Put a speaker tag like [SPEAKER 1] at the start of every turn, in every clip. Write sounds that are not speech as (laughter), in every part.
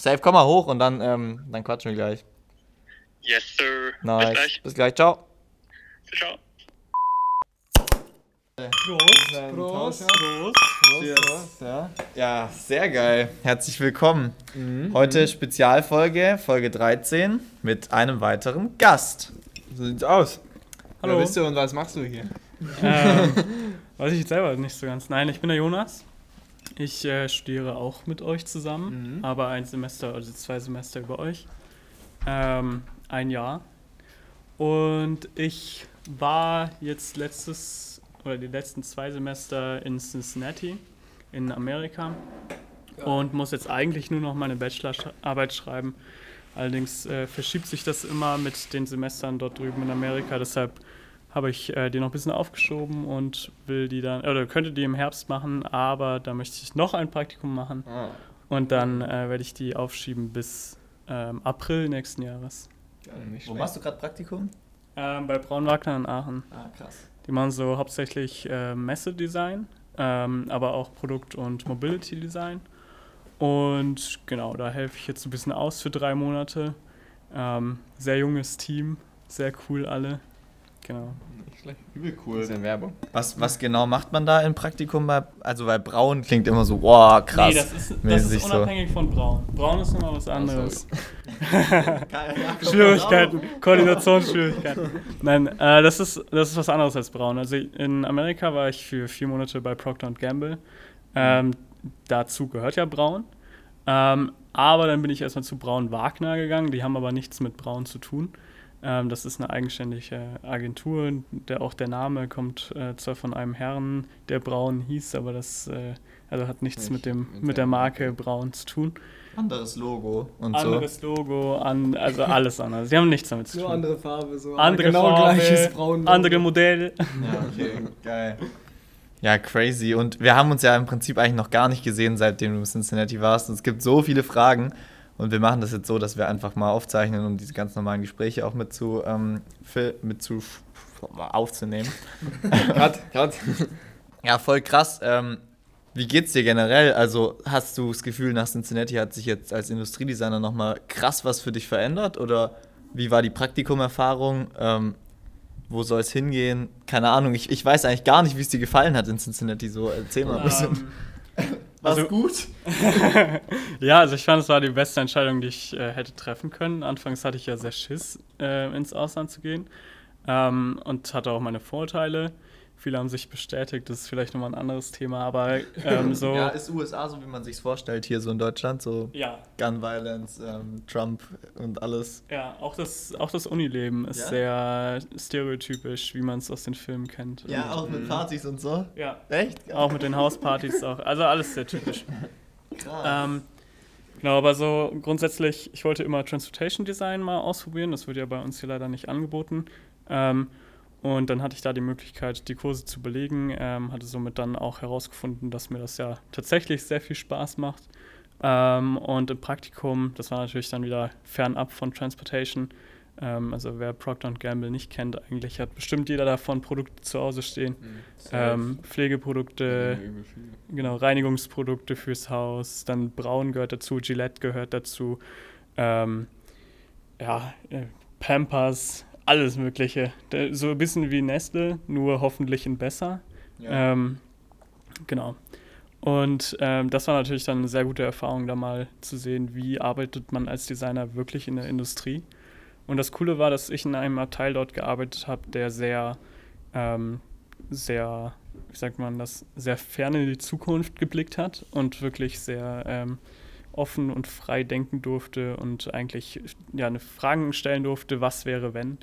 [SPEAKER 1] Safe, komm mal hoch und dann, ähm, dann quatschen wir gleich.
[SPEAKER 2] Yes, sir.
[SPEAKER 1] Nice.
[SPEAKER 2] Bis gleich.
[SPEAKER 1] Bis gleich, ciao.
[SPEAKER 2] Ciao.
[SPEAKER 3] Prost, Prost, Prost.
[SPEAKER 1] Ja. ja, sehr geil. Herzlich willkommen.
[SPEAKER 3] Mhm.
[SPEAKER 1] Heute Spezialfolge, Folge 13, mit einem weiteren Gast.
[SPEAKER 3] So sieht's aus.
[SPEAKER 4] Hallo.
[SPEAKER 3] Wer bist du und was machst du hier?
[SPEAKER 4] Ähm, (laughs) weiß ich jetzt selber nicht so ganz. Nein, ich bin der Jonas. Ich äh, studiere auch mit euch zusammen,
[SPEAKER 3] Mhm.
[SPEAKER 4] aber ein Semester, also zwei Semester über euch. Ähm, ein Jahr. Und ich war jetzt letztes, oder die letzten zwei Semester in Cincinnati in Amerika und muss jetzt eigentlich nur noch meine Bachelorarbeit schreiben. Allerdings äh, verschiebt sich das immer mit den Semestern dort drüben in Amerika, deshalb habe ich äh, die noch ein bisschen aufgeschoben und will die dann, oder könnte die im Herbst machen, aber da möchte ich noch ein Praktikum machen
[SPEAKER 3] Ah,
[SPEAKER 4] und dann äh, werde ich die aufschieben bis ähm, April nächsten Jahres.
[SPEAKER 3] nicht
[SPEAKER 1] Wo machst du gerade Praktikum?
[SPEAKER 4] Ähm, bei Braunwagner in Aachen.
[SPEAKER 1] Ah, krass.
[SPEAKER 4] Die machen so hauptsächlich äh, Messedesign, ähm, aber auch Produkt- und Mobility-Design. Und genau, da helfe ich jetzt ein bisschen aus für drei Monate. Ähm, sehr junges Team, sehr cool alle. Genau.
[SPEAKER 3] Nicht schlecht.
[SPEAKER 1] Übel cool.
[SPEAKER 3] Bisschen Werbung.
[SPEAKER 1] Was, was genau macht man da im Praktikum? Bei, also bei Braun klingt immer so, boah, krass.
[SPEAKER 4] Nee, das ist, das ist
[SPEAKER 1] so.
[SPEAKER 4] unabhängig von Braun. Braun ist nochmal was anderes. (laughs) (laughs)
[SPEAKER 1] Schwierigkeiten.
[SPEAKER 4] Schwierigkeiten, Koordinationsschwierigkeiten. Nein, äh, das, ist, das ist was anderes als Braun. Also in Amerika war ich für vier Monate bei Procter Gamble. Ähm, dazu gehört ja Braun. Ähm, aber dann bin ich erstmal zu Braun Wagner gegangen. Die haben aber nichts mit Braun zu tun. Ähm, das ist eine eigenständige Agentur. Der, auch der Name kommt äh, zwar von einem Herrn, der Braun hieß, aber das äh, also hat nichts
[SPEAKER 3] Nicht
[SPEAKER 4] mit, dem,
[SPEAKER 3] mit
[SPEAKER 4] mit der Marke Braun zu tun.
[SPEAKER 1] Anderes Logo und so.
[SPEAKER 4] Anderes Logo, an, also alles anders. Sie haben nichts damit zu tun.
[SPEAKER 5] andere Farbe, so
[SPEAKER 4] andere
[SPEAKER 5] genau
[SPEAKER 4] Farbe,
[SPEAKER 5] gleiches Braun.
[SPEAKER 4] andere Modell.
[SPEAKER 1] Ja, okay, geil. Ja, crazy. Und wir haben uns ja im Prinzip eigentlich noch gar nicht gesehen, seitdem du in Cincinnati warst. Und es gibt so viele Fragen. Und wir machen das jetzt so, dass wir einfach mal aufzeichnen, um diese ganz normalen Gespräche auch mit zu, ähm, mit zu aufzunehmen. (laughs)
[SPEAKER 3] Cut, cut.
[SPEAKER 1] Ja, voll krass. Ähm, wie geht's dir generell? Also hast du das Gefühl, nach Cincinnati hat sich jetzt als Industriedesigner nochmal krass was für dich verändert? Oder wie war die Praktikumerfahrung? Ähm, wo soll es hingehen? Keine Ahnung, ich, ich weiß eigentlich gar nicht, wie es dir gefallen hat in Cincinnati. So, erzähl mal ein bisschen.
[SPEAKER 4] Ähm, (laughs)
[SPEAKER 1] War's
[SPEAKER 4] also-
[SPEAKER 1] gut? (laughs)
[SPEAKER 4] ja, also ich fand, es war die beste Entscheidung, die ich äh, hätte treffen können. Anfangs hatte ich ja sehr Schiss, äh, ins Ausland zu gehen. Ähm, und hatte auch meine Vorteile. Viele haben sich bestätigt, das ist vielleicht nochmal ein anderes Thema, aber ähm, (laughs) so.
[SPEAKER 1] Ja, ist USA so, wie man sich's vorstellt, hier so in Deutschland, so
[SPEAKER 4] ja,
[SPEAKER 1] Gun Violence, ähm, Trump und alles.
[SPEAKER 4] ja, auch das, auch das Unileben ist
[SPEAKER 1] Ja?
[SPEAKER 4] sehr stereotypisch, wie man es aus den Filmen kennt. Und,
[SPEAKER 1] auch mit Partys und so.
[SPEAKER 4] ja.
[SPEAKER 1] Echt?
[SPEAKER 4] Auch mit den Hauspartys auch. Also alles sehr typisch. (laughs)
[SPEAKER 1] Krass.
[SPEAKER 4] Ähm, genau, aber so grundsätzlich, ich wollte immer Transportation Design mal ausprobieren. Das wird ja bei uns hier leider nicht angeboten. Ähm, und dann hatte ich da die Möglichkeit, die Kurse zu belegen. Ähm, hatte somit dann auch herausgefunden, dass mir das ja tatsächlich sehr viel Spaß macht. Ähm, und im Praktikum, das war natürlich dann wieder fernab von Transportation. Ähm, also wer Procter Gamble nicht kennt, eigentlich hat bestimmt jeder davon Produkte zu Hause stehen. Ähm, Pflegeprodukte,
[SPEAKER 3] viel.
[SPEAKER 4] genau, Reinigungsprodukte fürs Haus, dann Braun gehört dazu, Gillette gehört dazu, ähm, ja, äh, Pampers, alles Mögliche. So ein bisschen wie Nestle, nur hoffentlich in besser.
[SPEAKER 1] Ja.
[SPEAKER 4] Ähm, genau. Und ähm, das war natürlich dann eine sehr gute Erfahrung, da mal zu sehen, wie arbeitet man als Designer wirklich in der Industrie. Und das Coole war, dass ich in einem Abteil dort gearbeitet habe, der sehr, ähm, sehr, wie sagt man das, sehr fern in die Zukunft geblickt hat und wirklich sehr ähm, offen und frei denken durfte und eigentlich ja, eine Fragen stellen durfte, was wäre, wenn.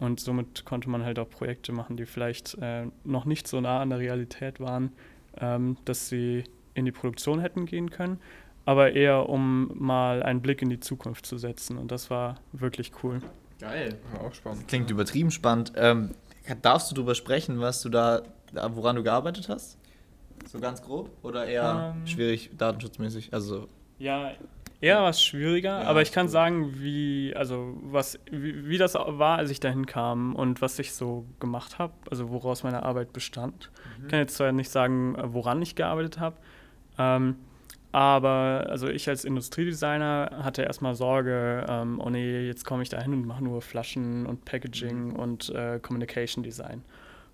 [SPEAKER 4] Und somit konnte man halt auch Projekte machen, die vielleicht äh, noch nicht so nah an der Realität waren, ähm, dass sie in die Produktion hätten gehen können, aber eher um mal einen Blick in die Zukunft zu setzen. Und das war wirklich cool.
[SPEAKER 1] Geil.
[SPEAKER 3] Ja, auch spannend.
[SPEAKER 1] Klingt übertrieben spannend. Ähm, darfst du darüber sprechen, was du da, da- woran du gearbeitet hast? So ganz grob? Oder eher
[SPEAKER 4] Ähm.
[SPEAKER 1] schwierig datenschutzmäßig? Also,
[SPEAKER 4] Ja, eher was schwieriger,
[SPEAKER 1] Ja,
[SPEAKER 4] aber ich kann
[SPEAKER 1] cool.
[SPEAKER 4] sagen, wie, also was, wie, wie das war, als ich dahin kam und was ich so gemacht habe, also woraus meine Arbeit bestand. Ich kann jetzt zwar nicht sagen, woran ich gearbeitet habe, ähm, aber also ich als Industriedesigner hatte erstmal Sorge, ähm, oh nee, jetzt komme ich da hin und mache nur Flaschen und Packaging
[SPEAKER 1] Mhm.
[SPEAKER 4] und äh, Communication Design.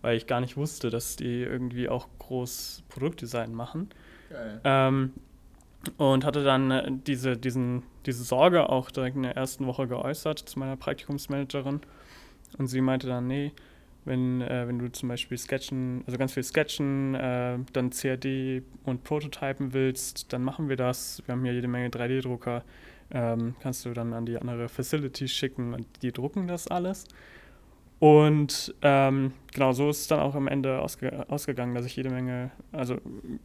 [SPEAKER 4] Weil ich gar nicht wusste, dass die irgendwie auch groß Produktdesign machen.
[SPEAKER 1] Geil.
[SPEAKER 4] Ähm, und hatte dann äh, diese, diesen, diese Sorge auch direkt in der ersten Woche geäußert zu meiner Praktikumsmanagerin. Und sie meinte dann, nee, wenn, äh, wenn du zum Beispiel sketchen, also ganz viel sketchen, äh, dann CAD und Prototypen willst, dann machen wir das. Wir haben hier jede Menge 3D-Drucker. Ähm, kannst du dann an die andere Facility schicken und die drucken das alles. Und ähm, genau so ist es dann auch am Ende ausge ausgegangen, dass ich jede Menge, also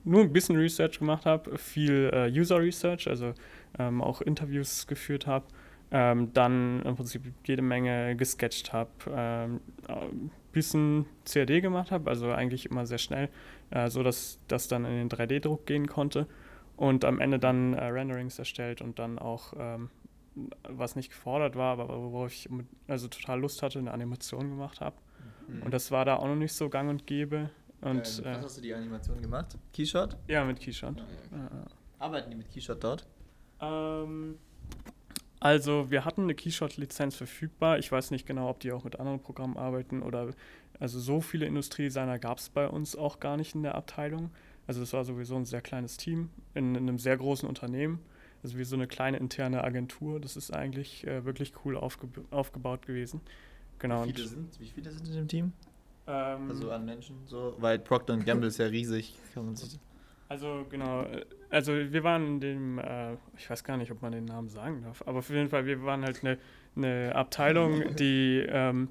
[SPEAKER 4] nur ein bisschen Research gemacht habe, viel äh, User Research, also ähm, auch Interviews geführt habe, ähm, dann im Prinzip jede Menge gesketcht habe, ähm, ein bisschen CAD gemacht habe, also eigentlich immer sehr schnell, äh, so dass das dann in den 3D-Druck gehen konnte und am Ende dann äh, Renderings erstellt und dann auch ähm, was nicht gefordert war, aber worauf ich mit- also total Lust hatte, eine Animation gemacht habe. Und das war da auch noch nicht so gang und gäbe. Und
[SPEAKER 1] Was
[SPEAKER 4] äh,
[SPEAKER 1] hast du die Animation gemacht? Keyshot?
[SPEAKER 4] ja, mit Keyshot.
[SPEAKER 1] Arbeiten die mit Keyshot dort?
[SPEAKER 4] Ähm, also wir hatten eine Keyshot-Lizenz verfügbar. Ich weiß nicht genau, ob die auch mit anderen Programmen arbeiten oder also so viele Industriedesigner gab es bei uns auch gar nicht in der Abteilung. Also es war sowieso ein sehr kleines Team in, in einem sehr großen Unternehmen. Also wie so eine kleine interne Agentur. Das ist eigentlich äh, wirklich cool aufge aufgebaut gewesen. Genau.
[SPEAKER 1] Wie viele, sind, wie viele sind in dem Team?
[SPEAKER 4] ähm,
[SPEAKER 1] Also an Menschen so? Weil Procter Gamble ist ja riesig.
[SPEAKER 4] Also genau, äh, also wir waren in dem, äh, ich weiß gar nicht, ob man den Namen sagen darf, aber auf jeden Fall, wir waren halt eine, eine Abteilung, (laughs) die, ähm,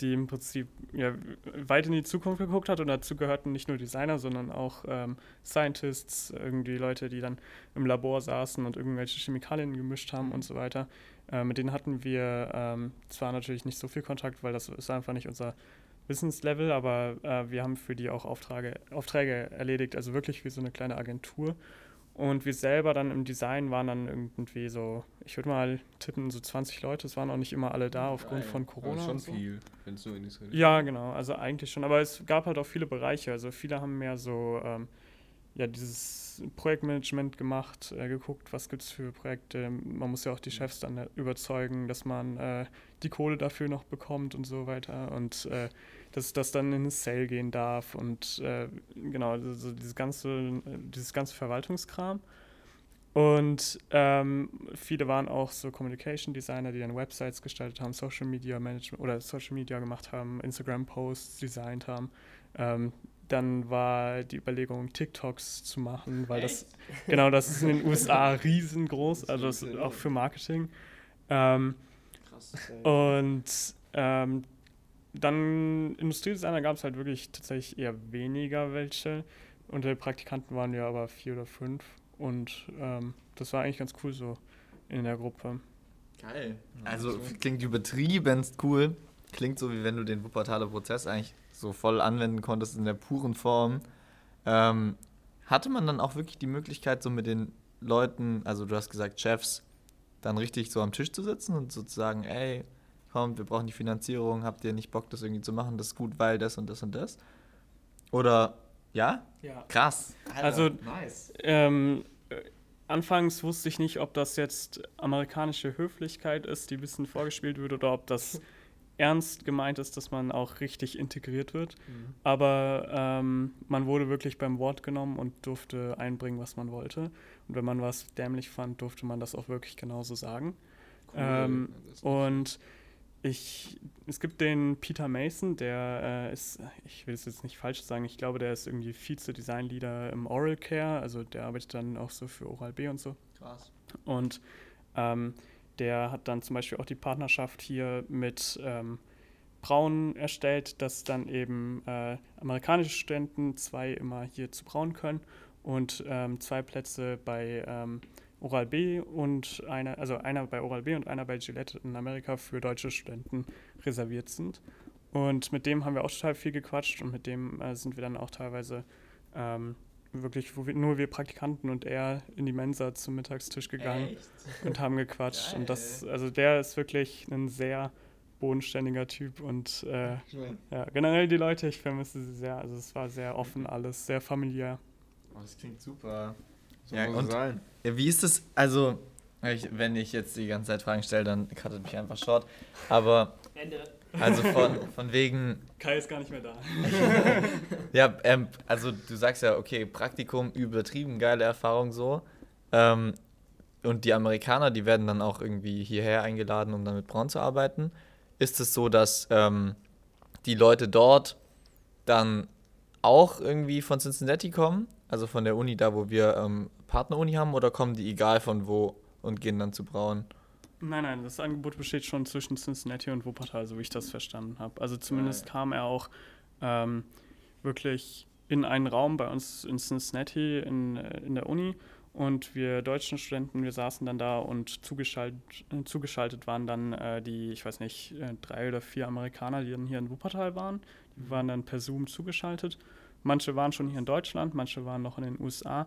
[SPEAKER 4] die im Prinzip ja, weit in die Zukunft geguckt hat und dazu gehörten nicht nur Designer, sondern auch ähm, Scientists, irgendwie Leute, die dann im Labor saßen und irgendwelche Chemikalien gemischt haben und so weiter. Äh, mit denen hatten wir ähm, zwar natürlich nicht so viel Kontakt, weil das ist einfach nicht unser Wissenslevel, aber äh, wir haben für die auch Aufträge, Aufträge erledigt, also wirklich wie so eine kleine Agentur. Und wir selber dann im Design waren dann irgendwie so, ich würde mal tippen, so 20 Leute. Es waren auch nicht immer alle da aufgrund
[SPEAKER 1] Geil.
[SPEAKER 4] von Corona.
[SPEAKER 3] schon
[SPEAKER 4] und so.
[SPEAKER 3] viel, wenn es so in Israel
[SPEAKER 4] Ja, genau, also eigentlich schon. Aber es gab halt auch viele Bereiche. Also viele haben mehr so ähm, ja, dieses Projektmanagement gemacht, äh, geguckt, was gibt es für Projekte. Man muss ja auch die Chefs dann äh, überzeugen, dass man äh, die Kohle dafür noch bekommt und so weiter. Und äh, dass das dann in eine Sale gehen darf und äh, genau, so dieses ganze, dieses ganze Verwaltungskram. Und ähm, viele waren auch so Communication Designer, die dann Websites gestaltet haben, Social Media Management oder Social Media gemacht haben, Instagram Posts designt haben. Ähm, dann war die Überlegung, TikToks zu machen, weil das (laughs) genau das ist in den USA riesengroß, also das ist auch für Marketing. Ähm,
[SPEAKER 1] Krass.
[SPEAKER 4] und ähm, dann Industriedesigner gab es halt wirklich tatsächlich eher weniger welche. Unter den Praktikanten waren wir aber vier oder fünf. Und ähm, das war eigentlich ganz cool so in der Gruppe.
[SPEAKER 1] Geil. Also klingt übertriebenst cool. Klingt so, wie wenn du den Wuppertaler Prozess eigentlich so voll anwenden konntest in der puren Form. Ähm, hatte man dann auch wirklich die Möglichkeit, so mit den Leuten, also du hast gesagt Chefs, dann richtig so am Tisch zu sitzen und sozusagen, ey, kommt, wir brauchen die Finanzierung, habt ihr nicht Bock, das irgendwie zu machen, das ist gut, weil das und das und das? Oder, ja?
[SPEAKER 4] Ja.
[SPEAKER 1] Krass. Alter,
[SPEAKER 4] Also-
[SPEAKER 1] nice.
[SPEAKER 4] Ähm, äh, anfangs wusste ich nicht, ob das jetzt amerikanische Höflichkeit ist, die ein bisschen vorgespielt wird, oder ob das (laughs) ernst gemeint ist, dass man auch richtig integriert wird. Aber ähm, man wurde wirklich beim Wort genommen und durfte einbringen, was man wollte. Und wenn man was dämlich fand, durfte man das auch wirklich genauso sagen. Ähm, und ich, es gibt den Peter Mason, der äh, ist, ich will es jetzt nicht falsch sagen, ich glaube, der ist irgendwie Vize-Design-Leader im Oral Care, also der arbeitet dann auch so für Oral B und so.
[SPEAKER 1] Krass.
[SPEAKER 4] Und ähm, der hat dann zum Beispiel auch die Partnerschaft hier mit ähm, Braun erstellt, dass dann eben äh, amerikanische Studenten zwei immer hier zu Braun können und ähm, zwei Plätze bei ähm, Oral B und einer, also einer bei Oral B und einer bei Gillette in Amerika für deutsche Studenten reserviert sind. Und mit dem haben wir auch total viel gequatscht und mit dem äh, sind wir dann auch teilweise ähm, wirklich, wo wir, nur wir Praktikanten und er in die Mensa zum Mittagstisch gegangen
[SPEAKER 1] Echt?
[SPEAKER 4] und haben gequatscht.
[SPEAKER 1] Geil.
[SPEAKER 4] Und das, also der ist wirklich ein sehr bodenständiger Typ und äh, ja, generell die Leute, ich vermisse sie sehr. Also es war sehr offen alles, sehr familiär.
[SPEAKER 1] Oh, das klingt super.
[SPEAKER 3] So
[SPEAKER 1] Ja,
[SPEAKER 3] muss
[SPEAKER 1] und-
[SPEAKER 3] sein.
[SPEAKER 1] Wie ist es, also, ich, wenn ich jetzt die ganze Zeit Fragen stelle, dann cuttet mich einfach short. Aber,
[SPEAKER 5] Ende.
[SPEAKER 1] also von, von wegen,
[SPEAKER 4] Kai ist gar nicht mehr da. (laughs)
[SPEAKER 1] ja, ähm, also du sagst ja, okay, Praktikum, übertrieben geile Erfahrung so. Ähm, und die Amerikaner, die werden dann auch irgendwie hierher eingeladen, um dann mit Braun zu arbeiten. Ist es so, dass ähm, die Leute dort dann auch irgendwie von Cincinnati kommen? Also von der Uni, da wo wir ähm, Partneruni haben, oder kommen die egal von wo und gehen dann zu Braun?
[SPEAKER 4] Nein, nein, das Angebot besteht schon zwischen Cincinnati und Wuppertal, so wie ich das verstanden habe. Also zumindest
[SPEAKER 1] Geil.
[SPEAKER 4] kam er auch ähm, wirklich in einen Raum bei uns in Cincinnati in, äh, in der Uni und wir deutschen Studenten, wir saßen dann da und zugeschaltet, äh, zugeschaltet waren dann äh, die, ich weiß nicht, äh, drei oder vier Amerikaner, die dann hier in Wuppertal waren. Die waren dann per Zoom zugeschaltet. Manche waren schon hier in Deutschland, manche waren noch in den USA.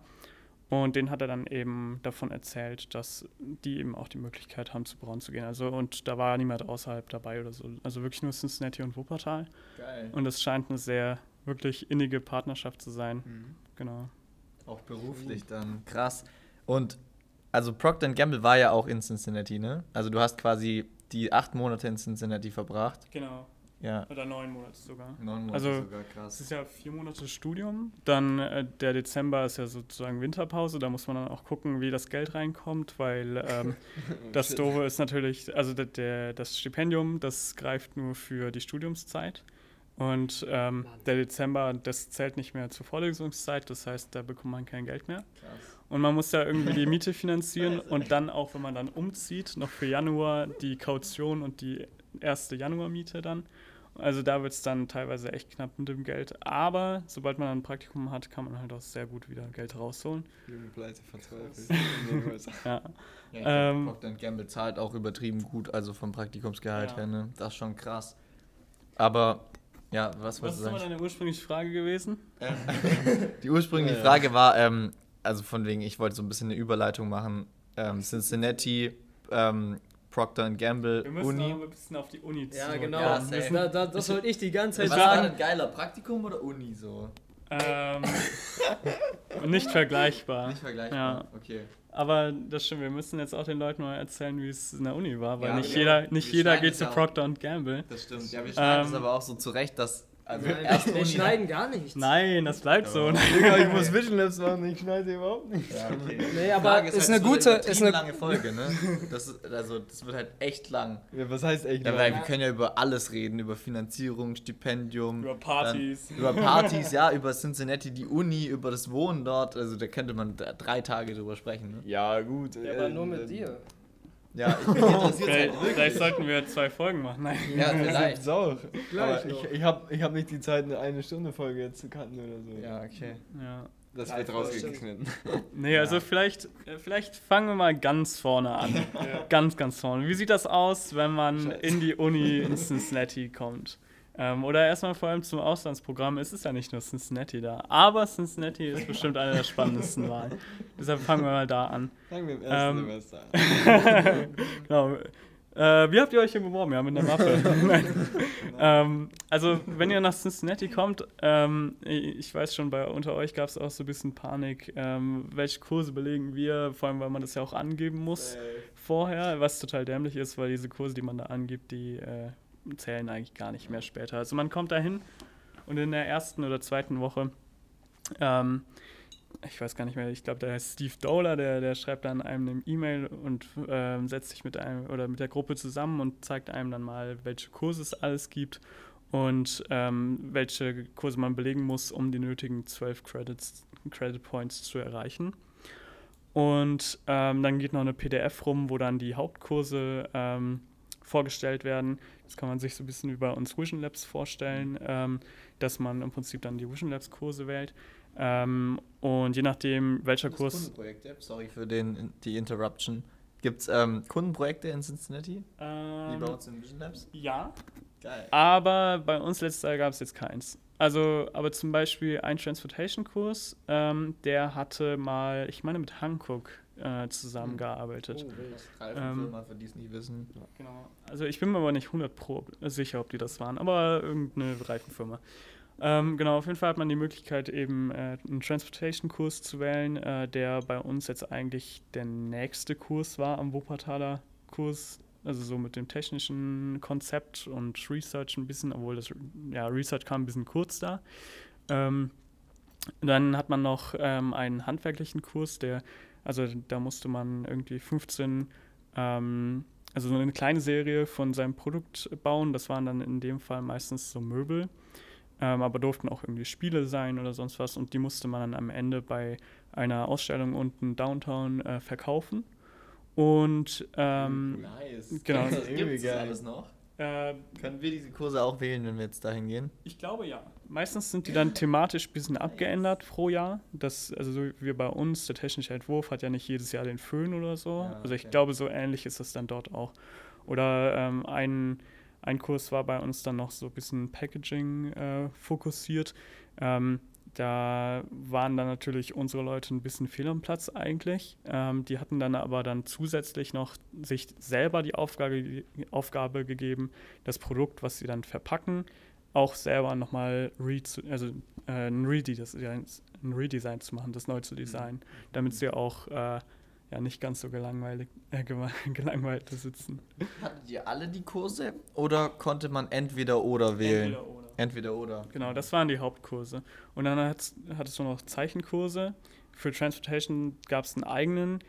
[SPEAKER 4] Und den hat er dann eben davon erzählt, dass die eben auch die Möglichkeit haben, zu Braun zu gehen. Also, und da war niemand außerhalb dabei oder so. Also wirklich nur Cincinnati und Wuppertal.
[SPEAKER 1] Geil.
[SPEAKER 4] Und es scheint eine sehr, wirklich innige Partnerschaft zu sein.
[SPEAKER 3] Mhm.
[SPEAKER 4] Genau.
[SPEAKER 1] Auch beruflich dann. Krass. Und also Procter Gamble war ja auch in Cincinnati, ne? Also du hast quasi die acht Monate in Cincinnati verbracht.
[SPEAKER 4] Genau.
[SPEAKER 1] Ja.
[SPEAKER 4] Oder neun Monate sogar.
[SPEAKER 1] Neun
[SPEAKER 4] Monate Also,
[SPEAKER 1] sogar
[SPEAKER 4] Es
[SPEAKER 1] krass.
[SPEAKER 4] ist ja vier Monate Studium. Dann äh, der Dezember ist ja sozusagen Winterpause. Da muss man dann auch gucken, wie das Geld reinkommt, weil ähm, (laughs) das. Doofe ist natürlich, also der, der, das Stipendium, das greift nur für die Studiumszeit. Und ähm, der Dezember, das zählt nicht mehr zur Vorlesungszeit, das heißt, da bekommt man kein Geld mehr.
[SPEAKER 1] Krass.
[SPEAKER 4] Und man muss ja irgendwie die Miete (laughs) finanzieren und dann auch, wenn man dann umzieht, noch für Januar die Kaution und die erste Januarmiete dann. Also da wird es dann teilweise echt knapp mit dem Geld. Aber sobald man ein Praktikum hat, kann man halt auch sehr gut wieder Geld rausholen.
[SPEAKER 3] Junge Pleite verzweifelt. (laughs)
[SPEAKER 4] Ja.
[SPEAKER 1] Ja, ich
[SPEAKER 4] Ähm,
[SPEAKER 1] Procter Gamble zahlt auch übertrieben gut, also vom Praktikumsgehalt
[SPEAKER 4] Ja.
[SPEAKER 1] her, ne? Das ist schon krass. Aber, ja, was
[SPEAKER 4] Was
[SPEAKER 1] wolltest
[SPEAKER 4] ist
[SPEAKER 1] du
[SPEAKER 4] immer
[SPEAKER 1] sagen?
[SPEAKER 4] deine ursprüngliche Frage gewesen? (laughs)
[SPEAKER 1] Die ursprüngliche
[SPEAKER 3] Ja.
[SPEAKER 1] Frage war, ähm, also von wegen, ich wollte so ein bisschen eine Überleitung machen. Ähm, Cincinnati, ähm, Procter Gamble,
[SPEAKER 4] Wir müssen
[SPEAKER 1] Uni.
[SPEAKER 4] noch ein bisschen auf die Uni
[SPEAKER 5] Ja,
[SPEAKER 4] zurück.
[SPEAKER 5] genau.
[SPEAKER 1] Ja,
[SPEAKER 5] da, da, das wollte ich die ganze Zeit
[SPEAKER 1] Was war
[SPEAKER 5] sagen.
[SPEAKER 1] denn geiler, Praktikum oder Uni so?
[SPEAKER 4] Ähm, nicht vergleichbar.
[SPEAKER 1] Nicht vergleichbar.
[SPEAKER 4] Ja.
[SPEAKER 1] Okay.
[SPEAKER 4] Aber das stimmt, wir müssen jetzt auch den Leuten mal erzählen, wie es in der Uni war, weil
[SPEAKER 1] Ja,
[SPEAKER 4] nicht
[SPEAKER 1] genau.
[SPEAKER 4] jeder, nicht jeder geht zu
[SPEAKER 1] ja.
[SPEAKER 4] Procter Gamble.
[SPEAKER 1] Das stimmt. Ja, wir schneiden
[SPEAKER 4] Ähm,
[SPEAKER 1] es aber auch so zurecht, dass. Also
[SPEAKER 5] Nein,
[SPEAKER 1] erst (laughs)
[SPEAKER 5] wir
[SPEAKER 1] Uni,
[SPEAKER 5] schneiden gar nichts.
[SPEAKER 4] Nein, das bleibt so.
[SPEAKER 1] Ja. (laughs)
[SPEAKER 3] Digga, ich muss Vision Labs machen, ich schneide überhaupt nicht.
[SPEAKER 1] Ja, okay.
[SPEAKER 5] Nee, aber
[SPEAKER 1] Frage
[SPEAKER 5] ist
[SPEAKER 1] halt,
[SPEAKER 5] eine gute- ist eine-
[SPEAKER 1] lange Folge, ne? Das ist, also, das wird halt echt lang.
[SPEAKER 3] Ja, was heißt echt?
[SPEAKER 1] Ja,
[SPEAKER 3] lang?
[SPEAKER 1] weil wir können ja über alles reden, über Finanzierung, Stipendium.
[SPEAKER 4] Über Partys.
[SPEAKER 1] Dann, über (laughs) Partys, ja, über Cincinnati, die Uni, über das Wohnen dort. Also da könnte man drei Tage drüber sprechen, ne?
[SPEAKER 3] ja, gut.
[SPEAKER 5] Ja, aber
[SPEAKER 3] äh,
[SPEAKER 5] nur
[SPEAKER 3] äh,
[SPEAKER 5] mit dir.
[SPEAKER 1] Ja, ich (laughs) mich interessiert
[SPEAKER 4] Vielleicht,
[SPEAKER 1] halt
[SPEAKER 4] vielleicht sollten wir zwei Folgen machen. Nein.
[SPEAKER 1] Ja, vielleicht.
[SPEAKER 3] auch.
[SPEAKER 5] Gleich
[SPEAKER 3] ich, ich habe ich hab nicht die Zeit, eine eine Stunde Folge jetzt zu cutten oder so.
[SPEAKER 1] Ja, okay.
[SPEAKER 4] Ja.
[SPEAKER 3] Das
[SPEAKER 5] Ja,
[SPEAKER 3] wird
[SPEAKER 5] das
[SPEAKER 3] rausgeschnitten. (laughs)
[SPEAKER 4] Nee, also vielleicht, äh, vielleicht fangen wir mal ganz vorne an. Ganz, ganz vorne. Wie sieht das aus, wenn man
[SPEAKER 3] Scheiße.
[SPEAKER 4] in die Uni in Cincinnati kommt? Ähm, oder erstmal vor allem zum Auslandsprogramm. Es ist ja nicht nur Cincinnati da. Aber Cincinnati ist bestimmt eine der spannendsten Wahlen. (laughs) Deshalb fangen wir mal da an.
[SPEAKER 3] Sagen wir im ersten
[SPEAKER 4] Ähm,
[SPEAKER 3] Semester. (laughs)
[SPEAKER 4] genau. Äh, wie habt ihr euch hier beworben? Ja, mit einer Mappe. (laughs) Nein. ähm, also, wenn ihr nach Cincinnati kommt, ähm, ich weiß schon, bei unter euch gab es auch so ein bisschen Panik. Ähm, welche Kurse belegen wir? Vor allem, weil man das ja auch angeben muss vorher, was total dämlich ist, weil diese Kurse, die man da angibt, die äh, zählen eigentlich gar nicht mehr später. Also, man kommt da hin und in der ersten oder zweiten Woche ähm, ich weiß gar nicht mehr, ich glaube, der heißt Steve Doler, der, der schreibt dann einem eine E-Mail und ähm, setzt sich mit einem oder mit der Gruppe zusammen und zeigt einem dann mal, welche Kurse es alles gibt und ähm, welche Kurse man belegen muss, um die nötigen 12 Credits, Credit Points zu erreichen. Und ähm, dann geht noch eine PDF rum, wo dann die Hauptkurse ähm, vorgestellt werden. Das kann man sich so ein bisschen über uns Vision Labs vorstellen, ähm, dass man im Prinzip dann die Vision Labs Kurse wählt. Ähm, und je nachdem, welcher
[SPEAKER 1] Das
[SPEAKER 4] Kurs.
[SPEAKER 1] Kundenprojekte, sorry für den, die Interruption. Gibt es ähm, Kundenprojekte in Cincinnati? Wie
[SPEAKER 4] Ähm,
[SPEAKER 1] bei uns in Vision Labs?
[SPEAKER 4] ja,
[SPEAKER 1] Geil.
[SPEAKER 4] aber bei uns letztes Jahr gab es jetzt keins. Also, aber zum Beispiel ein Transportation-Kurs, ähm, der hatte mal, ich meine, mit Hankook äh, zusammengearbeitet.
[SPEAKER 5] Oh, wild.
[SPEAKER 1] Reifenfirma, für die es nicht wissen.
[SPEAKER 4] Genau. Also ich bin mir aber nicht 100 pro sicher, ob die das waren, aber irgendeine Reifenfirma. Ähm, genau, auf jeden Fall hat man die Möglichkeit, eben äh, einen Transportation-Kurs zu wählen, äh, der bei uns jetzt eigentlich der nächste Kurs war am Wuppertaler Kurs. Also so mit dem technischen Konzept und Research ein bisschen, obwohl das ja, Research kam ein bisschen kurz da. Ähm, dann hat man noch ähm, einen handwerklichen Kurs, der, also da musste man irgendwie 15 ähm, also so eine kleine Serie von seinem Produkt bauen. Das waren dann in dem Fall meistens so Möbel, ähm, aber durften auch irgendwie Spiele sein oder sonst was. Und die musste man dann am Ende bei einer Ausstellung unten downtown äh, verkaufen. Und ähm,
[SPEAKER 1] Nice.
[SPEAKER 4] Genau. (laughs)
[SPEAKER 1] Das
[SPEAKER 3] Irgendwie
[SPEAKER 1] Gibt es
[SPEAKER 3] geil.
[SPEAKER 1] alles noch?
[SPEAKER 4] Äh,
[SPEAKER 1] Können wir diese Kurse auch wählen, wenn wir jetzt dahin gehen?
[SPEAKER 4] Ich glaube ja. Meistens sind die dann thematisch ein bisschen abgeändert pro Jahr. Das, also so wie bei uns, der technische Entwurf hat ja nicht jedes Jahr den Föhn oder so.
[SPEAKER 1] Ja,
[SPEAKER 4] Also ich
[SPEAKER 1] okay.
[SPEAKER 4] glaube, so ähnlich ist es dann dort auch. Oder ähm, ein, ein Kurs war bei uns dann noch so ein bisschen Packaging äh, fokussiert. Ähm, da waren dann natürlich unsere Leute ein bisschen fehl am Platz eigentlich. Ähm, die hatten dann aber dann zusätzlich noch sich selber die Aufgabe, Aufgabe gegeben, das Produkt, was sie dann verpacken, auch selber nochmal re also, äh, ein, Redesign, ein Redesign zu machen, das neu zu designen, damit sie auch äh, ja nicht ganz so äh, (laughs) gelangweilt da sitzen.
[SPEAKER 1] Hattet ihr alle die Kurse oder konnte man entweder oder wählen?
[SPEAKER 4] Entweder oder.
[SPEAKER 1] Entweder oder.
[SPEAKER 4] Genau, das waren die Hauptkurse. Und dann hattest du noch Zeichenkurse. Für Transportation gab es einen eigenen.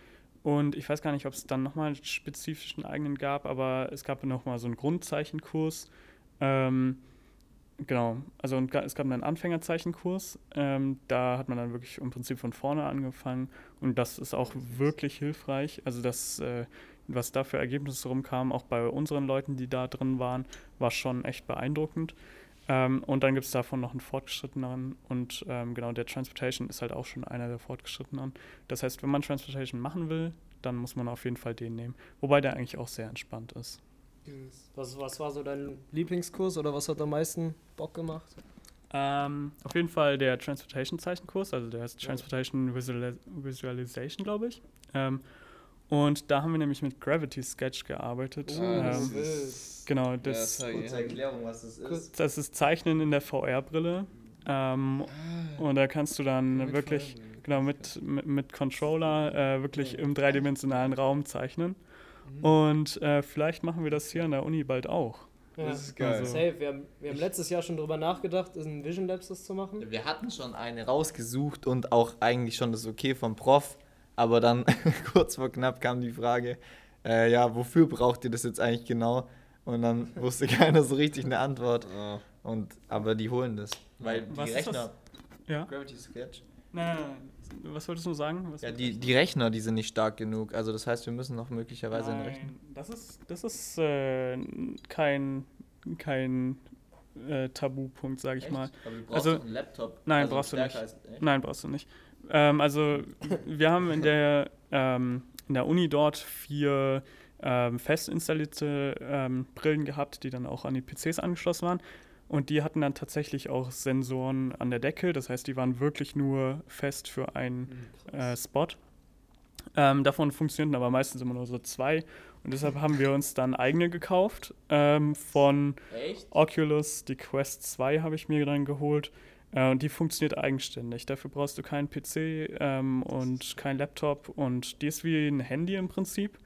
[SPEAKER 4] Und ich weiß gar nicht, ob es dann nochmal einen spezifischen eigenen gab, aber es gab nochmal so einen Grundzeichenkurs. Ähm, genau, also und es gab einen Anfängerzeichenkurs. Ähm, da hat man dann wirklich im Prinzip von vorne angefangen. Und das ist auch wirklich hilfreich. Also das, äh, was da für Ergebnisse rumkamen, auch bei unseren Leuten, die da drin waren, war schon echt beeindruckend. Ähm, und dann gibt es davon noch einen fortgeschritteneren und ähm, genau, der Transportation ist halt auch schon einer der fortgeschrittenen. Das heißt, wenn man Transportation machen will, dann muss man auf jeden Fall den nehmen. Wobei der eigentlich auch sehr entspannt ist.
[SPEAKER 5] Was, was war so dein Lieblingskurs oder was hat am meisten Bock gemacht?
[SPEAKER 4] Ähm, auf jeden Fall der Transportation-Zeichenkurs, also der heißt Transportation Visualis Visualization, glaube ich. Und da haben wir nämlich mit Gravity Sketch gearbeitet. ähm, genau, das,
[SPEAKER 1] Kurze Erklärung, was das ist.
[SPEAKER 4] das ist Zeichnen in der VR-Brille. Ähm, und da kannst du dann wirklich
[SPEAKER 3] Farben.
[SPEAKER 4] genau mit, mit, mit Controller äh, wirklich im dreidimensionalen Raum zeichnen.
[SPEAKER 3] Mhm.
[SPEAKER 4] Und äh, vielleicht machen wir das hier an der Uni bald auch.
[SPEAKER 5] Ja.
[SPEAKER 3] Das ist geil.
[SPEAKER 4] Also-
[SPEAKER 5] Safe, wir haben, wir haben letztes Jahr schon drüber nachgedacht, in Vision Labs das zu machen.
[SPEAKER 1] Wir hatten schon eine rausgesucht und auch eigentlich schon das Okay vom Prof, aber dann (laughs) kurz vor knapp kam die Frage, äh, ja, wofür braucht ihr das jetzt eigentlich genau? Und dann (laughs) wusste keiner so richtig eine Antwort. Und, aber die holen das. Weil die
[SPEAKER 4] Was
[SPEAKER 1] Rechner.
[SPEAKER 4] Ja?
[SPEAKER 1] Gravity Sketch.
[SPEAKER 4] Nein, nein, nein. Was wolltest du sagen? Was
[SPEAKER 1] Ja, die, die Rechner, die sind nicht stark genug. Also das heißt, wir müssen noch möglicherweise einen Rechner.
[SPEAKER 4] Nein, das ist, das ist äh, kein, kein äh, Tabupunkt, sage ich mal.
[SPEAKER 1] Aber du
[SPEAKER 4] Also-
[SPEAKER 1] einen Laptop.
[SPEAKER 4] Nein,
[SPEAKER 1] also
[SPEAKER 4] brauchst du nicht.
[SPEAKER 1] als- echt?
[SPEAKER 4] Nein, brauchst du nicht. Ähm, also, wir haben in der, ähm, in der Uni dort vier ähm, fest installierte ähm, Brillen gehabt, die dann auch an die PCs angeschlossen waren. Und die hatten dann tatsächlich auch Sensoren an der Decke. Das heißt, die waren wirklich nur fest für einen äh, Spot. Ähm, davon funktionierten aber meistens immer nur so zwei. Und deshalb haben wir uns dann eigene gekauft. Ähm, von
[SPEAKER 1] Echt?
[SPEAKER 4] Oculus, die Quest 2 habe ich mir dann geholt. Äh, und die funktioniert eigenständig. Dafür brauchst du keinen PC ähm, und kein Laptop. Und die ist wie ein Handy im Prinzip.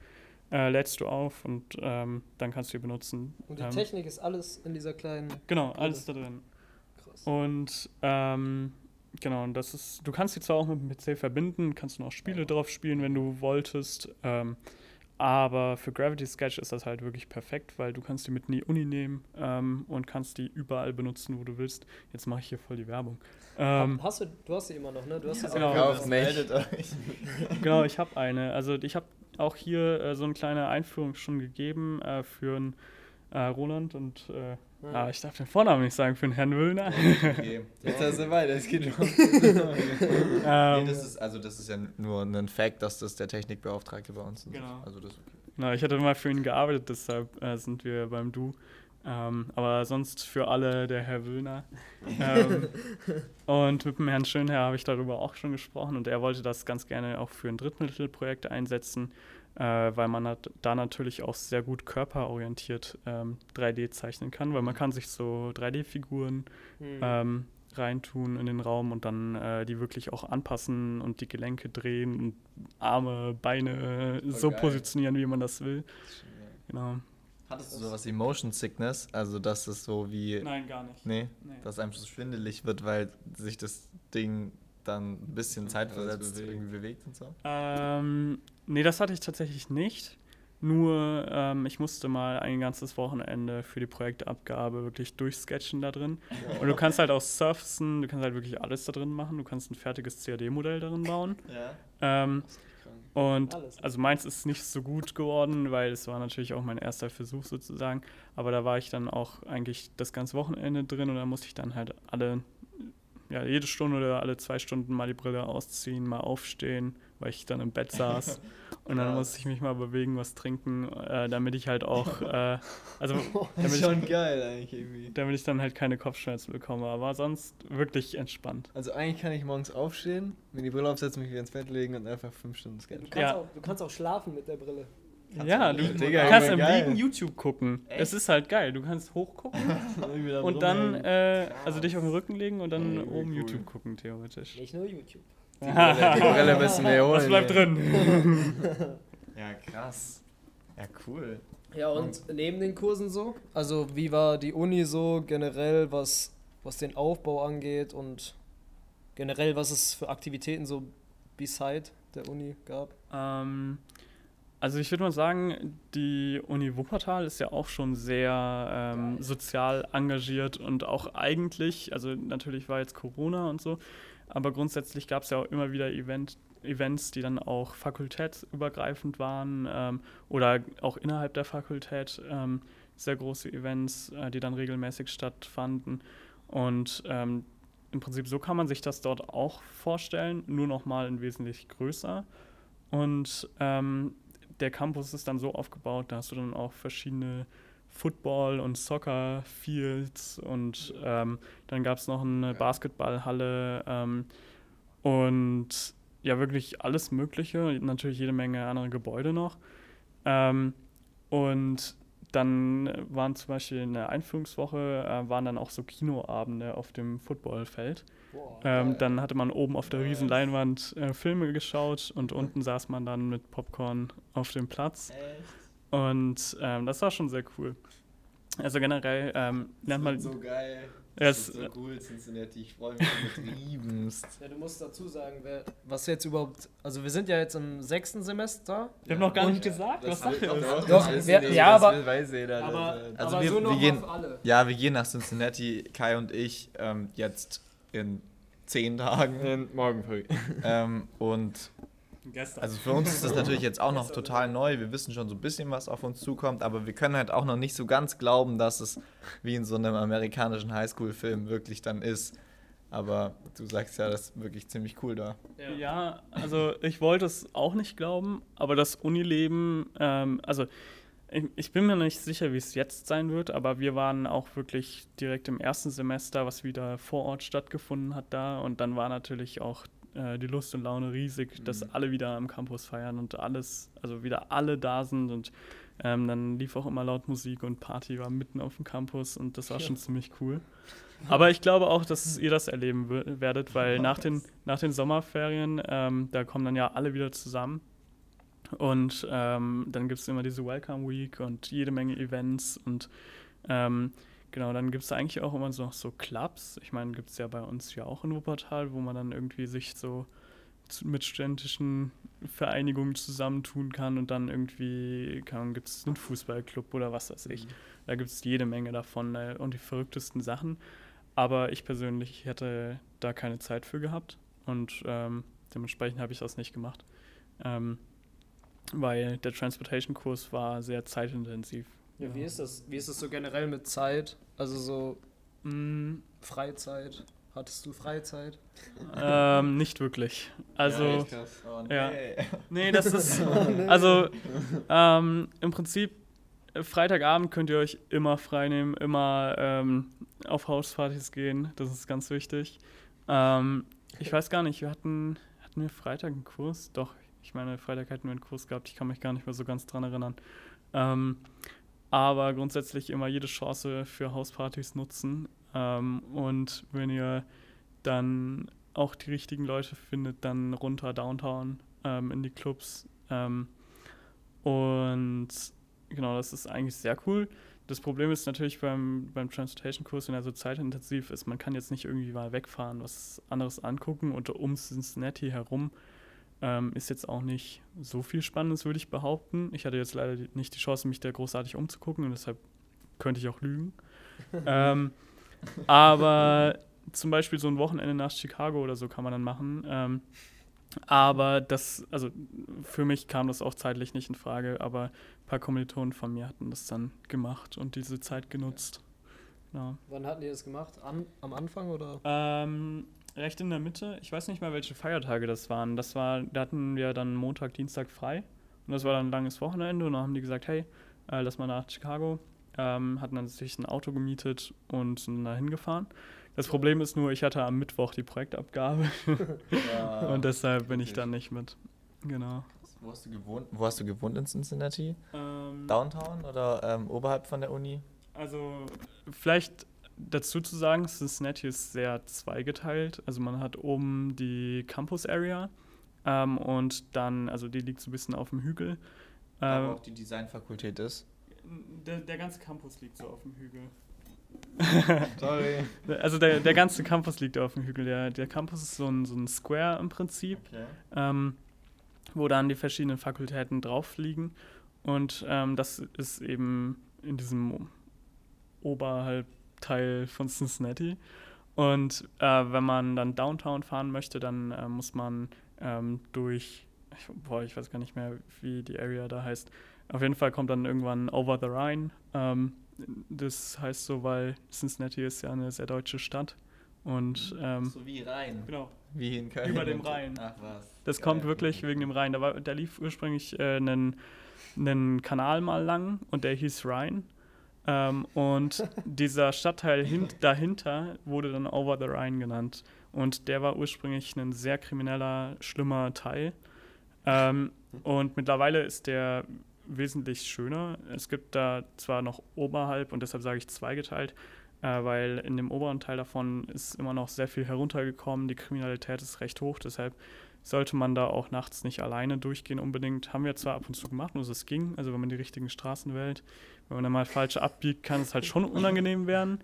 [SPEAKER 4] Äh, lädst du auf und ähm, dann kannst du die benutzen.
[SPEAKER 5] Und die
[SPEAKER 4] Ähm,
[SPEAKER 5] Technik ist alles in dieser kleinen.
[SPEAKER 4] Genau, alles da drin.
[SPEAKER 5] Krass.
[SPEAKER 4] Und ähm, genau, und das ist, du kannst die zwar auch mit dem PC verbinden, kannst du noch Spiele drauf spielen, wenn du wolltest. Aber für Gravity Sketch ist das halt wirklich perfekt, weil du kannst die mit in die Uni nehmen ähm, und kannst die überall benutzen, wo du willst. Jetzt mache ich hier voll die Werbung. Ähm,
[SPEAKER 5] hast du, du hast sie immer noch, ne? Du hast sie
[SPEAKER 4] genau.
[SPEAKER 5] Auch
[SPEAKER 1] meldet euch. (laughs)
[SPEAKER 4] genau, ich habe eine. Also ich habe auch hier äh, so eine kleine Einführung schon gegeben äh, für einen äh, Roland und äh,
[SPEAKER 5] Ja.
[SPEAKER 4] ah, ich darf den Vornamen nicht sagen, für den Herrn Wöllner.
[SPEAKER 1] Okay. (laughs)
[SPEAKER 3] Jetzt hast du weiter, es geht schon.
[SPEAKER 1] Nee,
[SPEAKER 4] ähm,
[SPEAKER 1] das ist, also das ist ja nur ein Fact, dass das der Technikbeauftragte bei uns ist.
[SPEAKER 4] Genau.
[SPEAKER 1] Also das okay.
[SPEAKER 4] Na, ich hatte mal für ihn gearbeitet, deshalb äh, sind wir beim Du. Ähm, aber sonst für alle der Herr Wöhner. ähm, (laughs) und mit dem Herrn Schönherr habe ich darüber auch schon gesprochen und er wollte das ganz gerne auch für ein Drittmittelprojekt einsetzen. Äh, weil man hat da natürlich auch sehr gut körperorientiert ähm, 3D zeichnen kann, weil man kann sich so 3D-Figuren
[SPEAKER 5] Hm.
[SPEAKER 4] ähm, reintun in den Raum und dann äh, die wirklich auch anpassen und die Gelenke drehen und Arme, Beine äh,
[SPEAKER 1] Voll
[SPEAKER 4] so
[SPEAKER 1] geil.
[SPEAKER 4] positionieren, wie man das will. Genau.
[SPEAKER 1] Hattest du sowas wie Motion Sickness? Also, dass es so wie.
[SPEAKER 4] Nein, gar nicht.
[SPEAKER 1] Nee,
[SPEAKER 4] Nee.
[SPEAKER 1] dass einem so schwindelig wird, weil sich das Ding dann ein bisschen zeitversetzt
[SPEAKER 3] bewegt.
[SPEAKER 1] irgendwie bewegt und so.
[SPEAKER 4] Ähm, nee, das hatte ich tatsächlich nicht. Nur, ähm, ich musste mal ein ganzes Wochenende für die Projektabgabe wirklich durchsketchen da drin. Und du kannst halt auch surfen, du kannst halt wirklich alles da drin machen. Du kannst ein fertiges CAD-Modell darin bauen.
[SPEAKER 1] Ja.
[SPEAKER 4] Ähm, und
[SPEAKER 5] Alles.
[SPEAKER 4] also meins ist nicht so gut geworden, weil es war natürlich auch mein erster Versuch sozusagen. Aber da war ich dann auch eigentlich das ganze Wochenende drin und da musste ich dann halt alle, ja, jede Stunde oder alle zwei Stunden mal die Brille ausziehen, mal aufstehen, weil ich dann im Bett saß. (laughs) Und dann musste ich mich mal bewegen, was trinken, äh, damit ich halt auch, (laughs) äh, also (laughs)
[SPEAKER 3] Das
[SPEAKER 4] damit
[SPEAKER 3] ist
[SPEAKER 4] ich,
[SPEAKER 3] schon geil eigentlich irgendwie.
[SPEAKER 4] damit ich dann halt keine Kopfschmerzen bekomme. Aber sonst wirklich entspannt.
[SPEAKER 3] Also eigentlich kann ich morgens aufstehen, mir die Brille aufsetzen, mich wieder ins Bett legen und einfach fünf Stunden
[SPEAKER 5] Du
[SPEAKER 3] sketchen.
[SPEAKER 5] kannst,
[SPEAKER 4] Ja.
[SPEAKER 5] auch, du kannst auch schlafen mit der Brille.
[SPEAKER 4] Ja, du,
[SPEAKER 3] Digga,
[SPEAKER 4] kannst im. Liegen YouTube gucken. Es ist halt geil. Du kannst hochgucken (laughs) und dann, äh, also dich auf den Rücken legen und dann
[SPEAKER 3] wie
[SPEAKER 4] oben
[SPEAKER 3] cool.
[SPEAKER 4] YouTube gucken, theoretisch.
[SPEAKER 5] Nicht nur YouTube.
[SPEAKER 3] die Brille, müssen wir holen.
[SPEAKER 4] Was bleibt drin? (laughs)
[SPEAKER 1] Ja, krass. Ja, cool.
[SPEAKER 5] Ja, und neben den Kursen so? Also, wie war die Uni so generell, was, was den Aufbau angeht und generell, was es für Aktivitäten so beside der Uni gab?
[SPEAKER 4] ähm, also ich würde mal sagen, die Uni Wuppertal ist ja auch schon sehr ähm, sozial engagiert und auch eigentlich, also natürlich war jetzt Corona und so, aber grundsätzlich gab es ja auch immer wieder Event, Events, die dann auch fakultätsübergreifend waren ähm, oder auch innerhalb der Fakultät ähm, sehr große Events, äh, die dann regelmäßig stattfanden. Und ähm, im Prinzip so kann man sich das dort auch vorstellen, nur noch mal in wesentlich größer. Und ähm, der Campus ist dann so aufgebaut, da hast du dann auch verschiedene Football- und Soccer-Fields und ähm, dann gab es noch eine Basketballhalle ähm, und ja, wirklich alles Mögliche, natürlich jede Menge andere Gebäude noch. Ähm, und dann waren zum Beispiel in der Einführungswoche, äh, waren dann auch so Kinoabende auf dem Footballfeld. Ähm, dann hatte man oben auf der riesen Leinwand äh, Filme geschaut und unten saß man dann mit Popcorn auf dem Platz. Und ähm, das war schon sehr cool. Also generell ähm, lernt man.
[SPEAKER 1] so geil.
[SPEAKER 4] Ja,
[SPEAKER 1] Das
[SPEAKER 4] es-
[SPEAKER 1] ist so cool, Cincinnati. Ich freue mich übertriebenst.
[SPEAKER 5] Ja, du musst dazu sagen, wer, was jetzt überhaupt. Also, wir sind ja jetzt im sechsten Semester.
[SPEAKER 4] Ich habe noch gar nicht gesagt, was sagt ihr?
[SPEAKER 3] Doch,
[SPEAKER 5] Doch,
[SPEAKER 3] wissen die,
[SPEAKER 5] ja,
[SPEAKER 3] das
[SPEAKER 5] aber-
[SPEAKER 3] weiß jeder.
[SPEAKER 5] Aber,
[SPEAKER 1] Also
[SPEAKER 5] aber
[SPEAKER 1] wir-
[SPEAKER 5] so
[SPEAKER 1] wir gehen-
[SPEAKER 5] auf alle.
[SPEAKER 1] Ja, wir gehen nach Cincinnati, Kai und ich, ähm, jetzt in zehn Tagen.
[SPEAKER 3] äh, morgen früh. (laughs)
[SPEAKER 1] ähm, und
[SPEAKER 4] Gestern.
[SPEAKER 1] also für uns ist das natürlich jetzt auch noch total neu. Wir wissen schon so ein bisschen, was auf uns zukommt, aber wir können halt auch noch nicht so ganz glauben, dass es wie in so einem amerikanischen Highschool-Film wirklich dann ist. Aber du sagst ja, das ist wirklich ziemlich cool da.
[SPEAKER 4] Ja, also ich wollte es auch nicht glauben, aber das Unileben, ähm, also ich, bin mir nicht sicher, wie es jetzt sein wird, aber wir waren auch wirklich direkt im ersten Semester, was wieder vor Ort stattgefunden hat da und dann war natürlich auch äh, die Lust und Laune riesig, dass alle wieder am Campus feiern und alles, also wieder alle da sind und ähm, dann lief auch immer laut Musik und Party war mitten auf dem Campus und das war schon ziemlich cool. (laughs) Aber ich glaube auch, dass ihr das erleben wer- werdet, weil nach den, nach den Sommerferien, ähm, da kommen dann ja alle wieder zusammen. Und ähm, dann gibt es immer diese Welcome Week und jede Menge Events. Und ähm, genau, dann gibt es eigentlich auch immer so noch so Clubs. Ich meine, gibt es ja bei uns ja auch in Wuppertal, wo man dann irgendwie sich so mit studentischen Vereinigungen zusammentun kann und dann irgendwie gibt es einen Fußballclub oder was weiß ich. Da gibt es jede Menge davon äh, und die verrücktesten Sachen. Aber ich persönlich hätte da keine Zeit für gehabt und ähm, dementsprechend habe ich das nicht gemacht. Ähm, weil der Transportation-Kurs war sehr zeitintensiv.
[SPEAKER 5] Ja, wie ist das? Wie ist es so generell mit Zeit? Also so
[SPEAKER 4] Mm,
[SPEAKER 5] Freizeit. Hattest du Freizeit?
[SPEAKER 4] ähm, nicht wirklich. Also,
[SPEAKER 3] Ja, echt krass.
[SPEAKER 1] Oh,
[SPEAKER 4] Ja. nee, das (laughs) ist. Also, ähm, im Prinzip, äh, Freitagabend könnt ihr euch immer freinehmen, immer ähm, auf Hauspartys gehen. Das ist ganz wichtig. Ähm, ich weiß gar nicht, wir hatten, hatten wir Freitag einen Kurs? Doch, Ich meine, Freitag hatten wir einen Kurs gehabt, ich kann mich gar nicht mehr so ganz dran erinnern. Ähm, aber grundsätzlich immer jede Chance für Hauspartys nutzen. Ähm, und wenn ihr dann auch die richtigen Leute findet, dann runter Downtown ähm, in die Clubs. Ähm, und genau, das ist eigentlich sehr cool. Das Problem ist natürlich beim, beim Transportation-Kurs, wenn er so zeitintensiv ist, man kann jetzt nicht irgendwie mal wegfahren, was anderes angucken und um Cincinnati herum ähm, ist jetzt auch nicht so viel Spannendes, würde ich behaupten. Ich hatte jetzt leider nicht die Chance, mich da großartig umzugucken und deshalb könnte ich auch lügen. (laughs) ähm, aber zum Beispiel so ein Wochenende nach Chicago oder so kann man dann machen. Ähm, aber das, also für mich kam das auch zeitlich nicht in Frage, aber ein paar Kommilitonen von mir hatten das dann gemacht und diese Zeit genutzt. Genau.
[SPEAKER 5] Wann hatten die das gemacht? An, am Anfang oder?
[SPEAKER 4] Ähm, recht in der Mitte. Ich weiß nicht mal, welche Feiertage das waren. Das war, da hatten wir dann Montag, Dienstag frei. Und das war dann ein langes Wochenende. Und dann haben die gesagt, hey, äh, lass mal nach Chicago. Ähm, hatten dann sich ein Auto gemietet und sind da hingefahren. Das Problem ist nur, ich hatte am Mittwoch die Projektabgabe.
[SPEAKER 1] Ja. (laughs)
[SPEAKER 4] und deshalb bin ich dann nicht mit. Genau.
[SPEAKER 1] Wo hast du gewohnt? Wo hast du gewohnt in Cincinnati?
[SPEAKER 4] Ähm,
[SPEAKER 1] Downtown oder ähm, oberhalb von der Uni?
[SPEAKER 4] Also vielleicht dazu zu sagen, Cincinnati ist sehr zweigeteilt. Also man hat oben die Campus Area ähm, und dann, also die liegt so ein bisschen auf dem Hügel.
[SPEAKER 1] Aber
[SPEAKER 4] Ähm,
[SPEAKER 1] auch die Designfakultät ist.
[SPEAKER 4] der, der ganze Campus liegt so auf dem Hügel. (laughs)
[SPEAKER 3] Sorry. (laughs)
[SPEAKER 4] Also der, der ganze Campus liegt auf dem Hügel. Der, der Campus ist so ein, so ein Square im Prinzip.
[SPEAKER 1] Okay.
[SPEAKER 4] ähm, wo dann die verschiedenen Fakultäten drauf liegen. Und ähm, das ist eben in diesem Oberhalbteil von Cincinnati. Und äh, wenn man dann Downtown fahren möchte, dann äh, muss man ähm, durch, ich, boah, ich weiß gar nicht mehr, wie die Area da heißt. Auf jeden Fall kommt dann irgendwann Over the Rhine. Ähm, das heißt so, weil Cincinnati ist ja eine sehr deutsche Stadt. Und ähm,
[SPEAKER 1] So wie Rhein.
[SPEAKER 4] genau,
[SPEAKER 1] Wie in Köln.
[SPEAKER 4] Über dem Rhein.
[SPEAKER 1] Ach was.
[SPEAKER 4] das
[SPEAKER 1] Geil.
[SPEAKER 4] kommt wirklich wegen dem Rhein. Da, war, da lief ursprünglich äh, einen, einen Kanal mal lang und der hieß Rhein. Ähm, und dieser Stadtteil hint, dahinter wurde dann Over the Rhine genannt. Und der war ursprünglich ein sehr krimineller, schlimmer Teil. Ähm, und mittlerweile ist der wesentlich schöner. Es gibt da zwar noch oberhalb, und deshalb sage ich zweigeteilt, äh, weil in dem oberen Teil davon ist immer noch sehr viel heruntergekommen. Die Kriminalität ist recht hoch, deshalb sollte man da auch nachts nicht alleine durchgehen unbedingt. Haben wir zwar ab und zu gemacht, nur es ging, also wenn man die richtigen Straßen wählt. Wenn man dann mal falsch abbiegt, kann es halt schon unangenehm werden.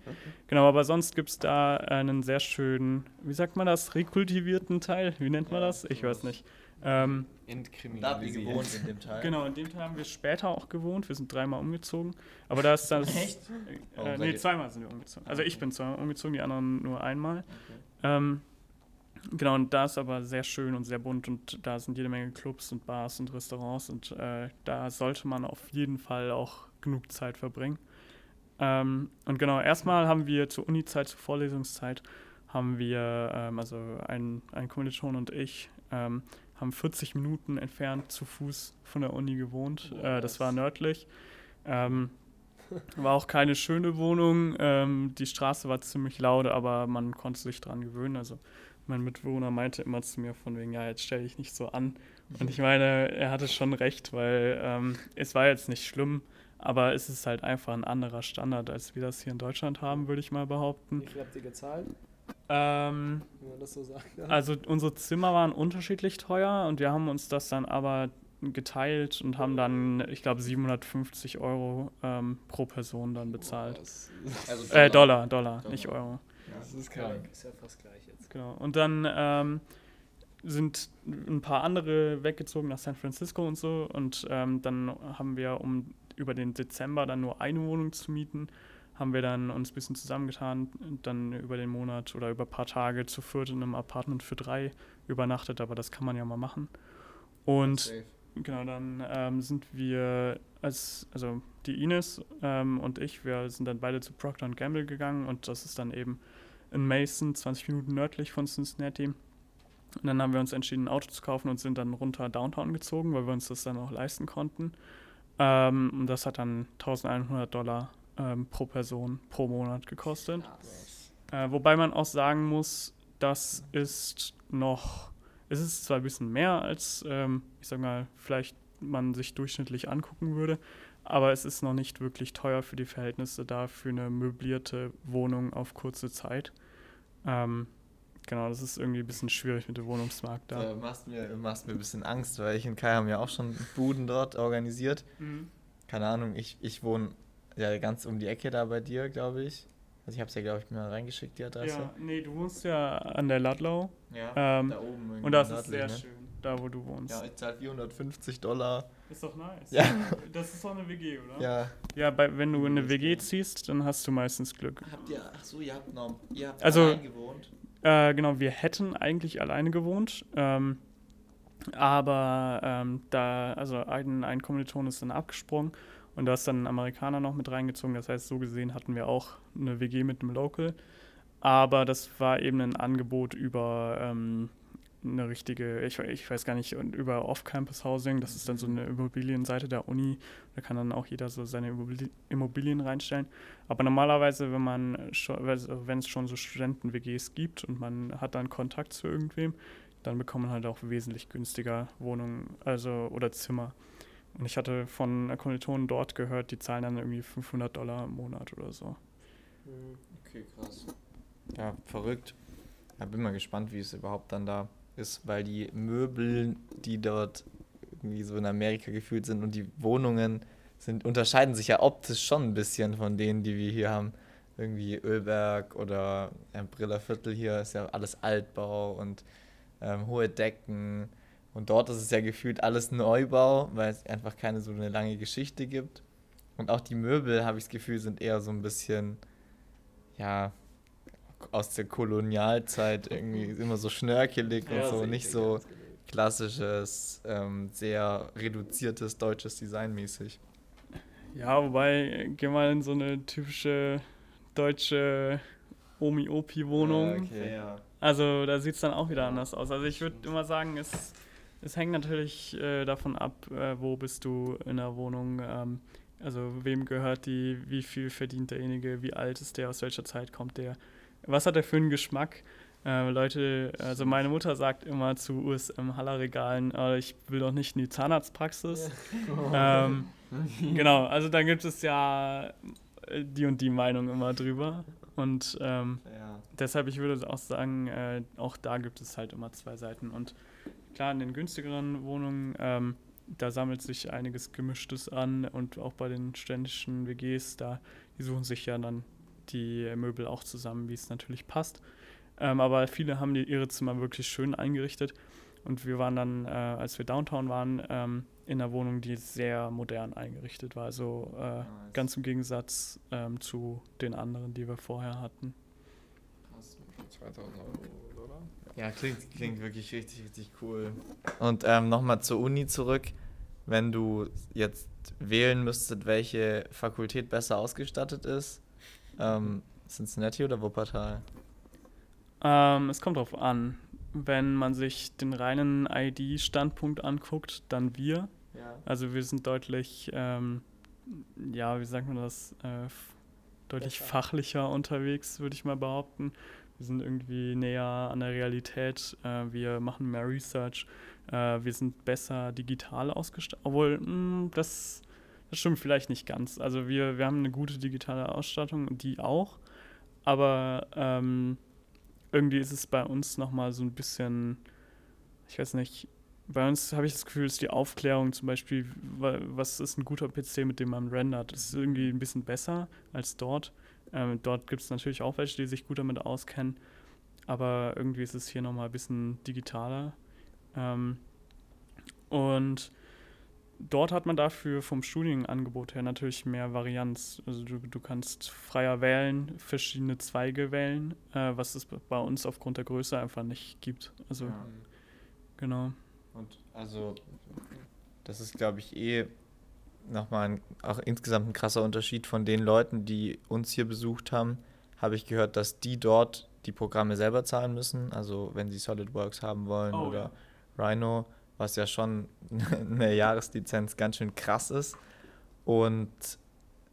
[SPEAKER 4] Genau, aber sonst gibt es da einen sehr schönen, wie sagt man das, rekultivierten Teil? Wie nennt man
[SPEAKER 1] Ja,
[SPEAKER 4] das? Ich weiß nicht. Ähm,
[SPEAKER 1] Da habt ihr gewohnt in dem Teil.
[SPEAKER 4] Genau, in dem Teil haben wir später auch gewohnt. Wir sind dreimal umgezogen. Aber da ist das. (laughs)
[SPEAKER 1] Echt?
[SPEAKER 4] Äh, nee, zweimal sind wir umgezogen. Also ich bin zweimal umgezogen, die anderen nur einmal.
[SPEAKER 1] Okay.
[SPEAKER 4] Ähm, genau, und da ist aber sehr schön und sehr bunt und da sind jede Menge Clubs und Bars und Restaurants und äh, da sollte man auf jeden Fall auch genug Zeit verbringen. Ähm, und genau, erstmal haben wir zur Uni-Zeit, zur Vorlesungszeit, haben wir, ähm, also ein, ein Kommiliton und ich, ähm, haben 40 Minuten entfernt zu Fuß von der Uni gewohnt. Äh, das war nördlich. Ähm, war auch keine schöne Wohnung. Ähm, die Straße war ziemlich laut, aber man konnte sich dran gewöhnen. Also mein Mitbewohner meinte immer zu mir von wegen, ja, jetzt stell dich nicht so an. Und ich meine, er hatte schon recht, weil ähm, es war jetzt nicht schlimm, aber es ist halt einfach ein anderer Standard, als wir das hier in Deutschland haben, würde ich mal behaupten.
[SPEAKER 5] Wie viel habt ihr gezahlt,
[SPEAKER 4] Ähm,
[SPEAKER 5] wenn man das so sagt?
[SPEAKER 4] also unsere Zimmer waren unterschiedlich teuer und wir haben uns das dann aber geteilt und haben dann, ich glaube, 750 Euro ähm, pro Person dann bezahlt.
[SPEAKER 3] Das,
[SPEAKER 1] Also
[SPEAKER 4] Äh, Dollar, Dollar,
[SPEAKER 1] Dollar.
[SPEAKER 4] nicht Euro.
[SPEAKER 3] das ist krank.
[SPEAKER 5] Ist ja fast gleich jetzt.
[SPEAKER 4] Genau. Und dann ähm, sind ein paar andere weggezogen nach San Francisco und so. Und ähm, dann haben wir, um über den Dezember dann nur eine Wohnung zu mieten, haben wir dann uns ein bisschen zusammengetan, und dann über den Monat oder über ein paar Tage zu viert in einem Apartment für drei übernachtet, aber das kann man ja mal machen. Und. Genau, dann ähm, sind wir, als, also die Ines ähm, und ich, wir sind dann beide zu Procter Gamble gegangen und das ist dann eben in Mason, 20 Minuten nördlich von Cincinnati. Und dann haben wir uns entschieden, ein Auto zu kaufen und sind dann runter Downtown gezogen, weil wir uns das dann auch leisten konnten. Ähm, und das hat dann 1100 Dollar ähm, pro Person pro Monat gekostet. Äh, wobei man auch sagen muss, das ist noch es ist zwar ein bisschen mehr als, ähm, ich sag mal, vielleicht man sich durchschnittlich angucken würde, aber es ist noch nicht wirklich teuer für die Verhältnisse da für eine möblierte Wohnung auf kurze Zeit. Ähm, genau, das ist irgendwie ein bisschen schwierig mit dem Wohnungsmarkt da.
[SPEAKER 1] Da machst mir, machst mir ein bisschen Angst, weil ich und Kai haben ja auch schon Buden dort organisiert.
[SPEAKER 4] Mhm.
[SPEAKER 1] Keine Ahnung, ich, ich wohne ja ganz um die Ecke da bei dir, glaube ich. Also ich habe es ja, glaube ich, mal reingeschickt, die Adresse.
[SPEAKER 4] Ja, nee, du wohnst ja an der Ludlow
[SPEAKER 1] Ja,
[SPEAKER 4] Ähm,
[SPEAKER 1] da oben. irgendwie
[SPEAKER 4] und das ist
[SPEAKER 1] nördlich,
[SPEAKER 4] sehr
[SPEAKER 1] ne?
[SPEAKER 4] schön, da wo du wohnst.
[SPEAKER 1] Ja, ich zahle 450 Dollar.
[SPEAKER 4] Ist doch nice.
[SPEAKER 1] Ja.
[SPEAKER 4] Das ist doch eine WG, oder?
[SPEAKER 1] Ja.
[SPEAKER 4] Ja, bei, wenn du in eine WG ziehst, dann hast du meistens Glück.
[SPEAKER 1] Habt ihr, ach so, ihr habt noch, ihr habt
[SPEAKER 4] Also-
[SPEAKER 1] allein gewohnt?
[SPEAKER 4] Äh, genau, wir hätten eigentlich alleine gewohnt, ähm, aber ähm, da, also ein, ein Kommiliton ist dann abgesprungen und da ist dann ein Amerikaner noch mit reingezogen. Das heißt, so gesehen hatten wir auch eine WG mit einem Local, aber das war eben ein Angebot über ähm, eine richtige, ich, ich weiß gar nicht, über Off-Campus-Housing. Das ist dann so eine Immobilienseite der Uni. Da kann dann auch jeder so seine Immobili- Immobilien reinstellen. Aber normalerweise, wenn man wenn es schon so Studenten-WGs gibt und man hat dann Kontakt zu irgendwem, dann bekommt man halt auch wesentlich günstiger Wohnungen, also oder Zimmer. Und ich hatte von Kommilitonen dort gehört, die zahlen dann irgendwie 500 Dollar im Monat oder so.
[SPEAKER 1] Okay, krass. Ja, verrückt. Ja, bin mal gespannt, wie es überhaupt dann da ist, weil die Möbel, die dort irgendwie so in Amerika gefühlt sind und die Wohnungen sind, unterscheiden sich ja optisch schon ein bisschen von denen, die wir hier haben. Irgendwie Ölberg oder Brillerviertel hier ist ja alles Altbau und ähm, hohe Decken. Und dort ist es ja gefühlt alles Neubau, weil es einfach keine so eine lange Geschichte gibt. Und auch die Möbel, habe ich das Gefühl, sind eher so ein bisschen, ja, aus der Kolonialzeit irgendwie immer so schnörkelig und so, nicht so klassisches, ähm, sehr reduziertes deutsches Design mäßig.
[SPEAKER 4] Ja, wobei, geh mal in so eine typische deutsche Omi-Opi-Wohnung.
[SPEAKER 1] Ja.
[SPEAKER 4] Also da sieht es dann auch wieder anders aus. Also ich würde immer sagen, es, es hängt natürlich äh, davon ab, äh, wo bist du in der Wohnung, ähm, also wem gehört die, wie viel verdient derjenige, wie alt ist der, aus welcher Zeit kommt der, was hat er für einen Geschmack. Äh, Leute, also meine Mutter sagt immer zu USM-Hallerregalen, äh, ich will doch nicht in die Zahnarztpraxis. (laughs) Ähm, genau, also da gibt es ja äh, die und die Meinung immer drüber. Und ähm,
[SPEAKER 1] Ja.
[SPEAKER 4] deshalb, ich würde auch sagen, äh, auch da gibt es halt immer zwei Seiten. Und klar, in den günstigeren Wohnungen, ähm, da sammelt sich einiges Gemischtes an und auch bei den ständischen WGs, da, die suchen sich ja dann die Möbel auch zusammen, wie es natürlich passt. Ähm, aber viele haben die, ihre Zimmer wirklich schön eingerichtet. Und wir waren dann, äh, als wir Downtown waren, ähm, in einer Wohnung, die sehr modern eingerichtet war. Also äh, ganz im Gegensatz ähm, zu den anderen, die wir vorher hatten.
[SPEAKER 3] 2000 Euro, oder?
[SPEAKER 1] Ja, klingt, klingt wirklich richtig, richtig cool. Und ähm, nochmal zur Uni zurück. Wenn du jetzt wählen müsstet, welche Fakultät besser ausgestattet ist, ähm, Cincinnati oder Wuppertal?
[SPEAKER 4] Ähm, es kommt drauf an. Wenn man sich den reinen ID-Standpunkt anguckt, dann wir.
[SPEAKER 1] Ja.
[SPEAKER 4] Also wir sind deutlich, ähm, ja, wie sagt man das, äh, deutlich
[SPEAKER 5] Besser.
[SPEAKER 4] fachlicher unterwegs, würde ich mal behaupten. Wir sind irgendwie näher an der Realität. Äh, wir machen mehr Research. Äh, wir sind besser digital ausgestattet. Obwohl, mh, das, das stimmt vielleicht nicht ganz. Also wir, wir haben eine gute digitale Ausstattung, die auch. Aber ähm, irgendwie ist es bei uns nochmal so ein bisschen, ich weiß nicht, bei uns habe ich das Gefühl, ist die Aufklärung zum Beispiel, wa- was ist ein guter PC, mit dem man rendert, ist irgendwie ein bisschen besser als dort. Ähm, dort gibt es natürlich auch welche, die sich gut damit auskennen, aber irgendwie ist es hier nochmal ein bisschen digitaler. Ähm, und dort hat man dafür vom Studienangebot her natürlich mehr Varianz. Also du, du kannst freier wählen, verschiedene Zweige wählen, äh, was es bei uns aufgrund der Größe einfach nicht gibt. Also
[SPEAKER 1] Ja.
[SPEAKER 4] genau.
[SPEAKER 1] Und also, das ist, glaube ich, eh nochmal ein, auch insgesamt ein krasser Unterschied von den Leuten, die uns hier besucht haben. Habe ich gehört, dass die dort die Programme selber zahlen müssen. Also, wenn sie SolidWorks haben wollen
[SPEAKER 4] Oh,
[SPEAKER 1] oder Rhino, was ja schon (laughs) eine Jahreslizenz ganz schön krass ist. Und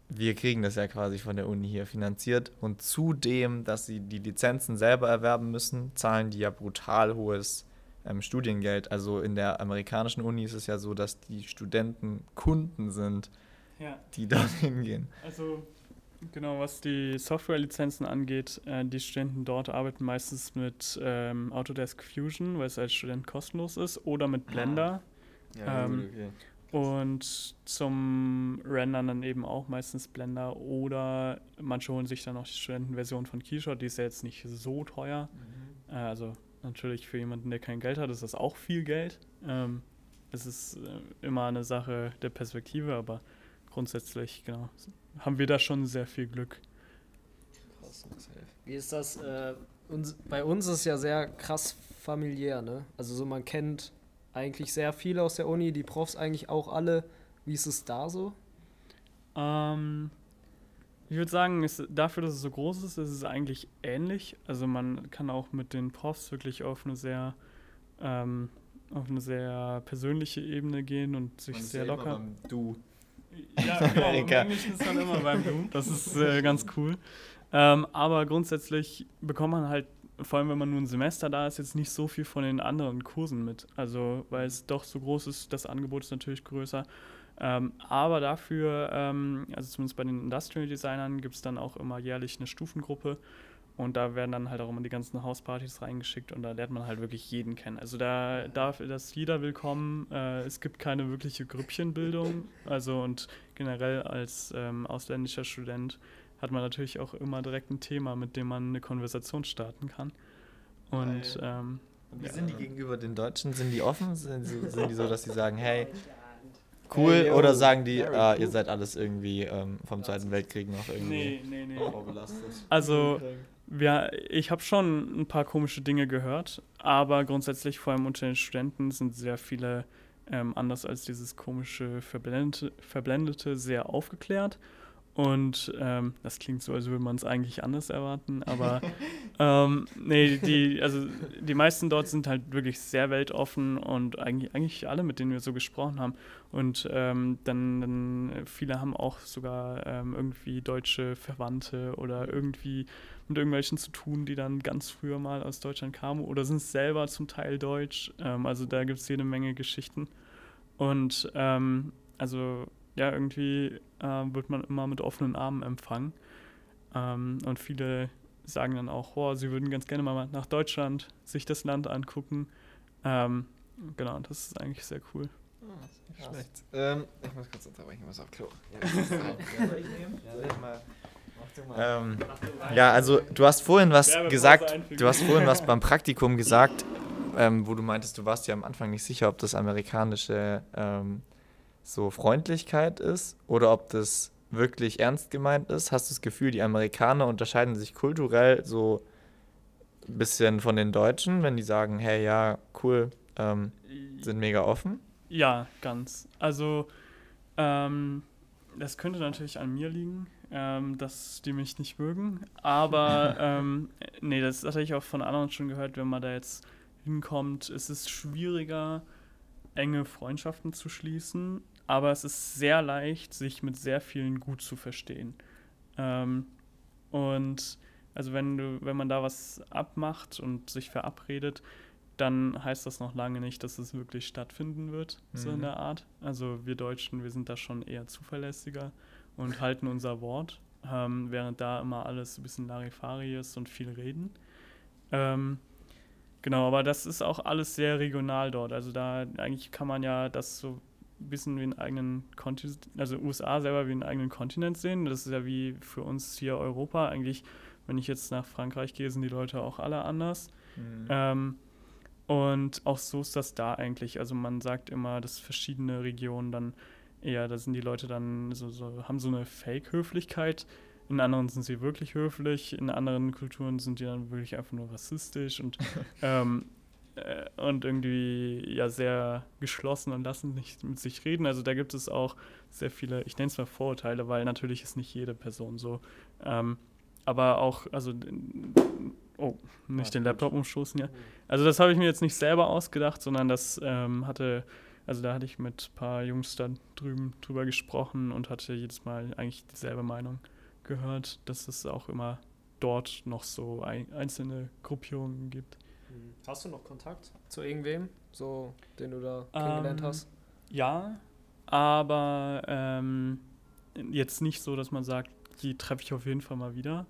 [SPEAKER 1] wir kriegen das ja quasi von der Uni hier finanziert. Und zudem, dass sie die Lizenzen selber erwerben müssen, zahlen die ja brutal hohes ähm, Studiengeld. Also in der amerikanischen Uni ist es ja so, dass die Studenten Kunden sind,
[SPEAKER 4] Ja.
[SPEAKER 1] die (laughs) dort hingehen.
[SPEAKER 4] Also genau, was die Softwarelizenzen angeht, äh, die Studenten dort arbeiten meistens mit ähm, Autodesk Fusion, weil es als Student kostenlos ist, oder mit Blender.
[SPEAKER 3] Ja,
[SPEAKER 4] Ähm,
[SPEAKER 3] okay.
[SPEAKER 4] Und zum Rendern dann eben auch meistens Blender oder manche holen sich dann auch die Studentenversion von Keyshot, die ist ja jetzt nicht so teuer. Äh, also natürlich für jemanden, der kein Geld hat, ist das auch viel Geld. Ähm, es ist äh, immer eine Sache der Perspektive, aber grundsätzlich, genau, haben wir da schon sehr viel Glück.
[SPEAKER 5] Krass. Wie ist das? Äh, uns, bei uns ist ja sehr krass familiär, ne? Also so man kennt eigentlich sehr viele aus der Uni, die Profs eigentlich auch alle. Wie ist es da so?
[SPEAKER 4] Ähm, ich würde sagen, es, dafür, dass es so groß ist, ist es eigentlich ähnlich. Also man kann auch mit den Profs wirklich auf eine sehr, ähm, auf eine sehr persönliche Ebene gehen und sich sehr locker.
[SPEAKER 1] Du.
[SPEAKER 4] Ja, (laughs) genau. Im. Englischen ist man immer beim Du. Das ist äh, (laughs) ganz cool. Ähm, aber grundsätzlich bekommt man halt, vor allem wenn man nur ein Semester da ist, jetzt nicht so viel von den anderen Kursen mit. Also, weil es doch so groß ist, das Angebot ist natürlich größer. Ähm, aber dafür, ähm, also zumindest bei den Industrial Designern, gibt es dann auch immer jährlich eine Stufengruppe. Und da werden dann halt auch immer die ganzen Hauspartys reingeschickt und da lernt man halt wirklich jeden kennen. Also da darf das jeder willkommen. Äh, es gibt keine wirkliche Grüppchenbildung. Also und generell als ähm, ausländischer Student hat man natürlich auch immer direkt ein Thema, mit dem man eine Konversation starten kann. Und ähm,
[SPEAKER 1] Wie sind die gegenüber den Deutschen? Sind die offen? Sind, so, sind die so, dass sie sagen, hey, cool?
[SPEAKER 3] Hey, yo,
[SPEAKER 1] oder sagen die, ah, ihr seid alles irgendwie ähm, vom Zweiten Weltkrieg noch irgendwie
[SPEAKER 4] nee, nee.
[SPEAKER 1] vorbelastet?
[SPEAKER 4] Also Ja, ich habe schon ein paar komische Dinge gehört, aber grundsätzlich, vor allem unter den Studenten, sind sehr viele ähm, anders als dieses komische Verblendete, Verblendete sehr aufgeklärt. Und ähm, das klingt so, als würde man es eigentlich anders erwarten, aber (laughs) ähm, nee, die, also die meisten dort sind halt wirklich sehr weltoffen und eigentlich, eigentlich alle, mit denen wir so gesprochen haben. Und ähm, dann, dann äh, viele haben auch sogar ähm, irgendwie deutsche Verwandte oder irgendwie mit irgendwelchen zu tun, die dann ganz früher mal aus Deutschland kamen oder sind selber zum Teil deutsch. Ähm, also da gibt es jede Menge Geschichten. Und ähm, also ja, irgendwie ähm, wird man immer mit offenen Armen empfangen. Ähm, und viele sagen dann auch, oh, sie würden ganz gerne mal nach Deutschland sich das Land angucken. Ähm, genau, das ist eigentlich sehr cool.
[SPEAKER 3] Schmeckt. Ähm, ich muss kurz unterbrechen, ich muss auf Klo. Ja, (laughs) soll ich nehmen? Soll ich mal.
[SPEAKER 1] Ähm, ja, also du hast vorhin was gesagt,
[SPEAKER 4] einfügen.
[SPEAKER 1] du hast vorhin was (laughs) beim Praktikum gesagt, ähm, wo du meintest, du warst ja am Anfang nicht sicher, ob das amerikanische ähm, so Freundlichkeit ist oder ob das wirklich ernst gemeint ist. Hast du das Gefühl, die Amerikaner unterscheiden sich kulturell so ein bisschen von den Deutschen, wenn die sagen, hey, ja, cool, ähm, sind mega offen?
[SPEAKER 4] Ja, ganz. Also, ähm, das könnte natürlich an mir liegen, ähm, dass die mich nicht mögen. Aber, (laughs) ähm, nee, das hatte ich auch von anderen schon gehört, wenn man da jetzt hinkommt, ist es schwieriger, enge Freundschaften zu schließen. Aber es ist sehr leicht, sich mit sehr vielen gut zu verstehen. Ähm, und also wenn du, wenn man da was abmacht und sich verabredet, dann heißt das noch lange nicht, dass es wirklich stattfinden wird, so in
[SPEAKER 1] Mhm.
[SPEAKER 4] der Art. Also wir Deutschen, wir sind da schon eher zuverlässiger und halten unser Wort, ähm, während da immer alles ein bisschen Larifari ist und viel reden. Ähm, genau, aber das ist auch alles sehr regional dort. Also da eigentlich kann man ja das so bisschen wie einen eigenen Kontinent, also USA selber wie einen eigenen Kontinent sehen. Das ist ja wie für uns hier Europa. Eigentlich, wenn ich jetzt nach Frankreich gehe, sind die Leute auch alle anders. Ähm, und auch so ist das da eigentlich. Also man sagt immer, dass verschiedene Regionen dann eher, da sind die Leute dann so, so haben so eine Fake-Höflichkeit. In anderen sind sie wirklich höflich, in anderen Kulturen sind die dann wirklich einfach nur rassistisch und, (laughs) ähm, äh, und irgendwie ja sehr geschlossen und lassen nicht mit sich reden. Also da gibt es auch sehr viele, ich nenne es mal Vorurteile, weil natürlich ist nicht jede Person so. Ähm, aber auch, also oh, nicht den Laptop umstoßen hier. Also das habe ich mir jetzt nicht selber ausgedacht, sondern das ähm, hatte, also da hatte ich mit ein paar Jungs da drüben drüber gesprochen und hatte jedes Mal eigentlich dieselbe Meinung gehört, dass es auch immer dort noch so ein, einzelne Gruppierungen gibt.
[SPEAKER 5] Hast du noch Kontakt zu irgendwem, so den du da kennengelernt
[SPEAKER 4] Ähm,
[SPEAKER 5] hast?
[SPEAKER 4] Ja, aber ähm, jetzt nicht so, dass man sagt, die treffe ich auf jeden Fall mal wieder.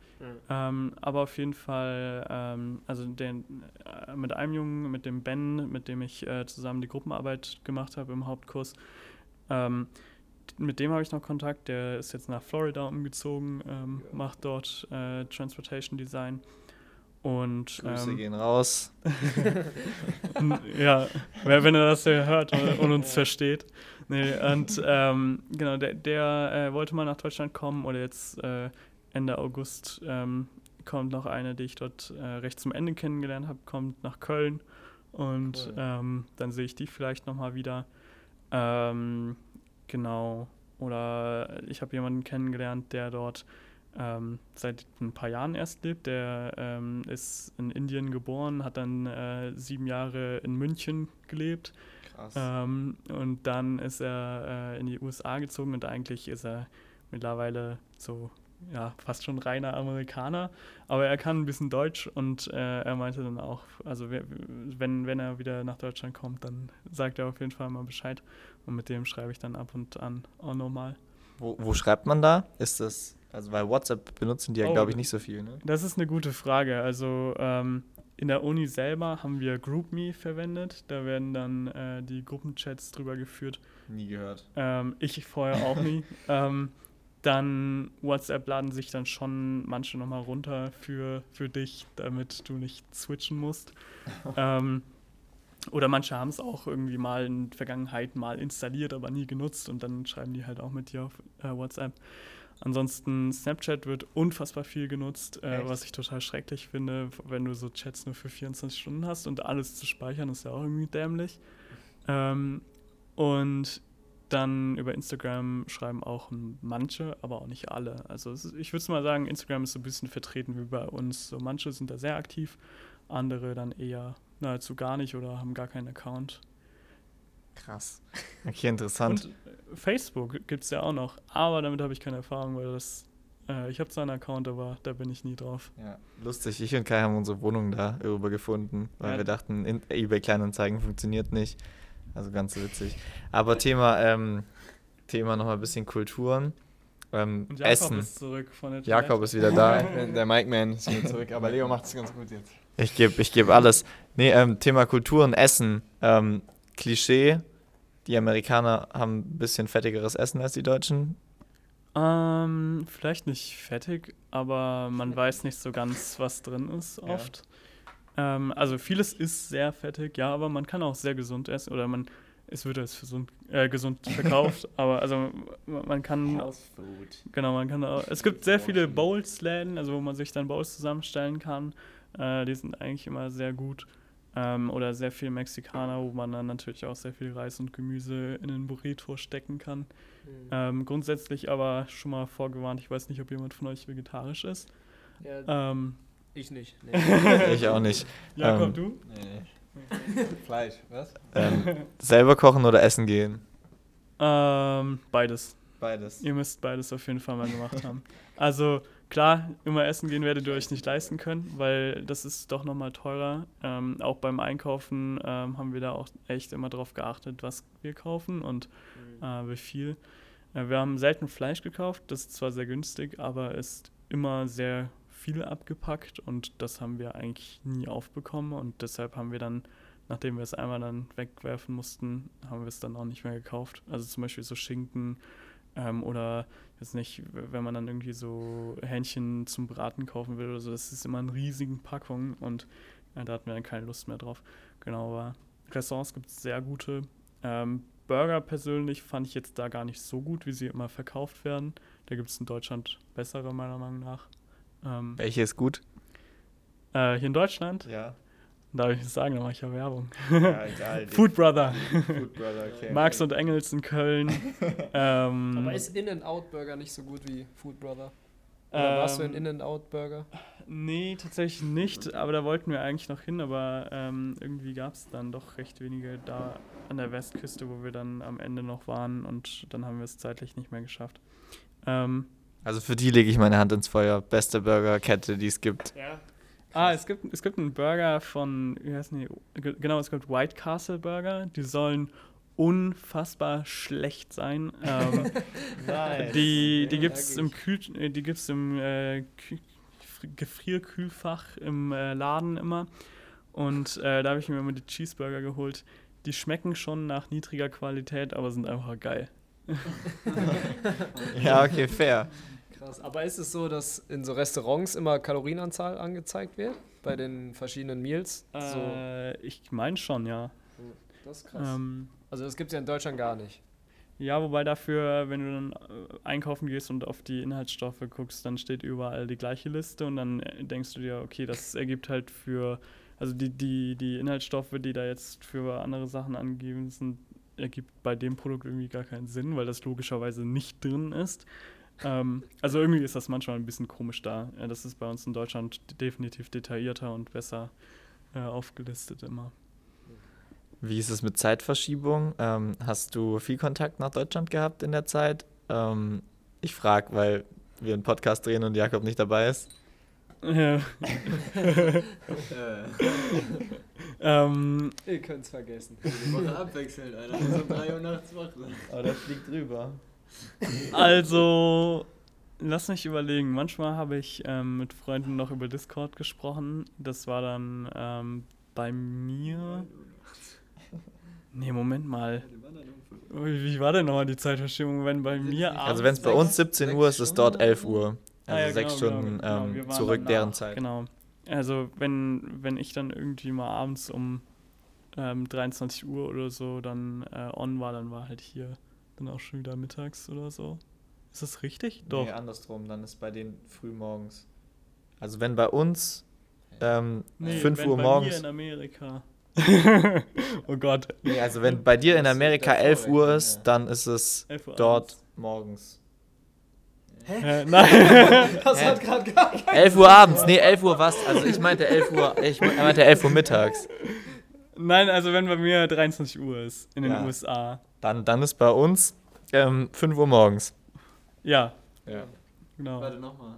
[SPEAKER 4] Ähm, aber auf jeden Fall, ähm, also den, äh, mit einem Jungen, mit dem Ben, mit dem ich äh, zusammen die Gruppenarbeit gemacht habe im Hauptkurs, ähm, mit dem habe ich noch Kontakt. Der ist jetzt nach Florida umgezogen, ähm,
[SPEAKER 3] Ja.
[SPEAKER 4] macht dort äh, Transportation Design. Und
[SPEAKER 1] Grüße
[SPEAKER 4] ähm,
[SPEAKER 1] gehen raus. (laughs)
[SPEAKER 4] Ja, wenn er das ja hört und, und uns (laughs) versteht. Nee, und ähm, genau, der, der äh, wollte mal nach Deutschland kommen oder jetzt äh, Ende August ähm, kommt noch eine, die ich dort äh, recht zum Ende kennengelernt habe, kommt nach Köln und
[SPEAKER 3] Cool.
[SPEAKER 4] ähm, dann sehe ich die vielleicht nochmal wieder. Ähm, genau. Oder ich habe jemanden kennengelernt, der dort ähm, seit ein paar Jahren erst lebt. Der ähm, ist in Indien geboren, hat dann äh, sieben Jahre in München gelebt
[SPEAKER 1] Krass.
[SPEAKER 4] ähm, und dann ist er äh, in die USA gezogen und eigentlich ist er mittlerweile so ja, fast schon reiner Amerikaner, aber er kann ein bisschen Deutsch und äh, er meinte dann auch, also wenn, wenn er wieder nach Deutschland kommt, dann sagt er auf jeden Fall mal Bescheid und mit dem schreibe ich dann ab und an auch nochmal.
[SPEAKER 1] Wo, wo schreibt man da? Ist das, also weil WhatsApp benutzen die ja,
[SPEAKER 4] Oh,
[SPEAKER 1] glaube ich, nicht so viel, ne?
[SPEAKER 4] Das ist eine gute Frage. Also ähm, in der Uni selber haben wir GroupMe verwendet. Da werden dann äh, die Gruppenchats drüber geführt.
[SPEAKER 1] Nie gehört.
[SPEAKER 4] Ähm, ich vorher auch nie. (laughs) ähm, dann WhatsApp laden sich dann schon manche nochmal runter für, für dich, damit du nicht switchen musst. (laughs) ähm, oder manche haben es auch irgendwie mal in der Vergangenheit mal installiert, aber nie genutzt und dann schreiben die halt auch mit dir auf äh, WhatsApp. Ansonsten Snapchat wird unfassbar viel genutzt, äh, was ich total schrecklich finde, wenn du so Chats nur für 24 Stunden hast und alles zu speichern, ist ja auch irgendwie dämlich. Ähm, und dann über Instagram schreiben auch manche, aber auch nicht alle. Also ist, ich würde mal sagen, Instagram ist so ein bisschen vertreten wie bei uns. So manche sind da sehr aktiv, andere dann eher nahezu gar nicht oder haben gar keinen Account.
[SPEAKER 1] Krass. Okay, interessant.
[SPEAKER 4] Und äh, Facebook gibt es ja auch noch, aber damit habe ich keine Erfahrung, weil das, äh, ich habe zwar einen Account, aber da bin ich nie drauf.
[SPEAKER 1] ja, lustig. Ich und Kai haben unsere Wohnung da darüber gefunden, weil
[SPEAKER 4] Ja.
[SPEAKER 1] wir dachten, in, eBay Kleinanzeigen funktioniert nicht. Also ganz witzig. Aber Thema, ähm, Thema noch mal ein bisschen Kulturen. Ähm,
[SPEAKER 4] Und Jakob
[SPEAKER 1] Essen.
[SPEAKER 4] ist zurück von der
[SPEAKER 1] Jakob ist wieder da. (laughs)
[SPEAKER 3] Der Mike Man ist wieder zurück, aber Leo macht es ganz gut jetzt.
[SPEAKER 1] Ich gebe ich geb alles. Nee, ähm, Thema Kulturen, Essen. Ähm, Klischee. Die Amerikaner haben ein bisschen fettigeres Essen als die Deutschen.
[SPEAKER 4] Ähm, vielleicht nicht fettig, aber man weiß nicht so ganz, was drin ist
[SPEAKER 1] Ja.
[SPEAKER 4] oft. Ähm, also vieles ist sehr fettig, ja, aber man kann auch sehr gesund essen oder man, es wird als gesund, äh, gesund (laughs) verkauft, aber also man kann,
[SPEAKER 3] Food.
[SPEAKER 4] genau, man kann auch, es gibt sehr viele Bowls-Läden, also wo man sich dann Bowls zusammenstellen kann, äh, die sind eigentlich immer sehr gut. Ähm, oder sehr viel Mexikaner, wo man dann natürlich auch sehr viel Reis und Gemüse in den Burrito stecken kann.
[SPEAKER 5] Mhm.
[SPEAKER 4] Ähm, grundsätzlich aber schon mal vorgewarnt, ich weiß nicht, ob jemand von euch vegetarisch ist.
[SPEAKER 5] Ja,
[SPEAKER 4] Ähm,
[SPEAKER 5] ich nicht. Nee. (laughs)
[SPEAKER 1] Ich auch nicht. (laughs)
[SPEAKER 4] Jakob,
[SPEAKER 1] Ähm,
[SPEAKER 4] du?
[SPEAKER 3] Nee, nee. (laughs) Fleisch, was?
[SPEAKER 1] Ähm, selber kochen oder essen gehen?
[SPEAKER 4] Ähm, beides.
[SPEAKER 1] Beides.
[SPEAKER 4] Ihr müsst beides auf jeden Fall mal gemacht haben. Also klar, immer essen gehen werdet ihr euch nicht leisten können, weil das ist doch nochmal teurer. Ähm, auch beim Einkaufen ähm, haben wir da auch echt immer drauf geachtet, was wir kaufen und äh, wie viel. Äh, wir haben selten Fleisch gekauft, das ist zwar sehr günstig, aber ist immer sehr viel abgepackt und das haben wir eigentlich nie aufbekommen und deshalb haben wir dann, nachdem wir es einmal dann wegwerfen mussten, haben wir es dann auch nicht mehr gekauft. Also zum Beispiel so Schinken ähm, oder jetzt nicht, wenn man dann irgendwie so Hähnchen zum Braten kaufen will oder so, das ist immer in riesigen Packungen und äh, da hatten wir dann keine Lust mehr drauf. Genau, aber Restaurants gibt es sehr gute. Ähm, Burger persönlich fand ich jetzt da gar nicht so gut, wie sie immer verkauft werden. Da gibt es in Deutschland bessere, meiner Meinung nach. Ähm,
[SPEAKER 1] Welche ist gut?
[SPEAKER 4] äh, hier in Deutschland,
[SPEAKER 1] Ja.
[SPEAKER 4] Darf ich nicht sagen, da mache ich ja Werbung.
[SPEAKER 1] Ja, (laughs) egal.
[SPEAKER 4] Food Brother,
[SPEAKER 1] Food Brother, okay.
[SPEAKER 4] Marx und Engels in Köln. (laughs) ähm,
[SPEAKER 5] Aber ist In-N-Out Burger nicht so gut wie Food Brother? Oder warst du in
[SPEAKER 4] ähm,
[SPEAKER 5] In-N-Out Burger?
[SPEAKER 4] Nee, tatsächlich nicht, aber da wollten wir eigentlich noch hin, aber ähm, irgendwie gab es dann doch recht wenige da an der Westküste, wo wir dann am Ende noch waren und dann haben wir es zeitlich nicht mehr geschafft. Ähm,
[SPEAKER 1] Also für die lege ich meine Hand ins Feuer. Beste Burgerkette, die es gibt.
[SPEAKER 4] ja. Ah, es gibt, es gibt einen Burger von, wie heißen die? Ge- Genau, es gibt White Castle Burger. Die sollen unfassbar schlecht sein. Ähm, (laughs) die die gibt es im, Kühl, äh, die gibt's im äh, Kü- Gefrierkühlfach im äh, Laden immer. Und äh, da habe ich mir immer die Cheeseburger geholt. Die schmecken schon nach niedriger Qualität, aber sind einfach geil. (laughs)
[SPEAKER 1] Ja, okay, fair.
[SPEAKER 5] Krass. Aber ist es so, dass in so Restaurants immer Kalorienanzahl angezeigt wird? Bei den verschiedenen Meals? so,
[SPEAKER 4] Äh, ich meine schon, ja.
[SPEAKER 5] das ist krass.
[SPEAKER 4] Ähm,
[SPEAKER 5] also das gibt es ja in Deutschland gar nicht.
[SPEAKER 4] Ja, wobei dafür, wenn du dann äh, einkaufen gehst und auf die Inhaltsstoffe guckst, dann steht überall die gleiche Liste und dann äh, denkst du dir, okay, das ergibt halt für, also die, die, die Inhaltsstoffe, die da jetzt für andere Sachen angegeben sind, ergibt bei dem Produkt irgendwie gar keinen Sinn, weil das logischerweise nicht drin ist. Ähm, also irgendwie ist das manchmal ein bisschen komisch da. Ja, das ist bei uns in Deutschland definitiv detaillierter und besser äh, aufgelistet immer.
[SPEAKER 1] Wie ist es mit Zeitverschiebung? Ähm, hast du viel Kontakt nach Deutschland gehabt in der Zeit? Ähm, ich frage, weil wir einen Podcast drehen und Jakob nicht dabei ist.
[SPEAKER 4] Ja. (laughs) (laughs) ähm,
[SPEAKER 5] Ihr könnt es vergessen.
[SPEAKER 3] Woche abwechselnd, Alter. So um 3 Uhr nachts wach.
[SPEAKER 1] Aber der fliegt drüber.
[SPEAKER 4] Also, lass mich überlegen. Manchmal habe ich ähm, mit Freunden noch über Discord gesprochen. Das war dann ähm, bei mir. Nee, Moment mal. Wie war denn nochmal die Zeitverschiebung, wenn bei mir abends.
[SPEAKER 1] Also wenn es bei uns 17 Uhr ist, ist es dort 11 Uhr.
[SPEAKER 4] Ah,
[SPEAKER 1] Also
[SPEAKER 4] ja,
[SPEAKER 1] sechs
[SPEAKER 4] genau,
[SPEAKER 1] Stunden
[SPEAKER 4] genau,
[SPEAKER 1] ähm, zurück deren Zeit.
[SPEAKER 4] Genau. Also wenn, wenn ich dann irgendwie mal abends um ähm, 23 Uhr oder so dann äh, on war, dann war halt hier dann auch schon wieder mittags oder so. Ist das richtig? Doch.
[SPEAKER 1] Nee, andersrum, dann ist bei denen früh morgens. Also wenn bei uns ähm,
[SPEAKER 4] Nee,
[SPEAKER 1] 5
[SPEAKER 4] wenn
[SPEAKER 1] Uhr
[SPEAKER 4] bei
[SPEAKER 1] morgens.
[SPEAKER 4] Mir in Amerika. (laughs) oh Gott.
[SPEAKER 1] Nee, also wenn bei dir in Amerika 11 Uhr ist, dann ist es
[SPEAKER 4] 11 Uhr
[SPEAKER 1] dort
[SPEAKER 4] abends.
[SPEAKER 1] morgens.
[SPEAKER 4] Äh, nein. (laughs)
[SPEAKER 5] Das
[SPEAKER 1] Hä?
[SPEAKER 5] hat gerade gar keinen
[SPEAKER 1] 11 Uhr abends, nee, 11 Uhr was? Also ich meinte 11 Uhr, ich meinte 11 Uhr mittags.
[SPEAKER 4] nein, also wenn bei mir 23 Uhr ist in den
[SPEAKER 1] Ja.
[SPEAKER 4] USA.
[SPEAKER 1] Dann, dann ist bei uns ähm, 5 Uhr morgens.
[SPEAKER 4] Ja,
[SPEAKER 1] Ja.
[SPEAKER 4] genau.
[SPEAKER 3] Warte nochmal.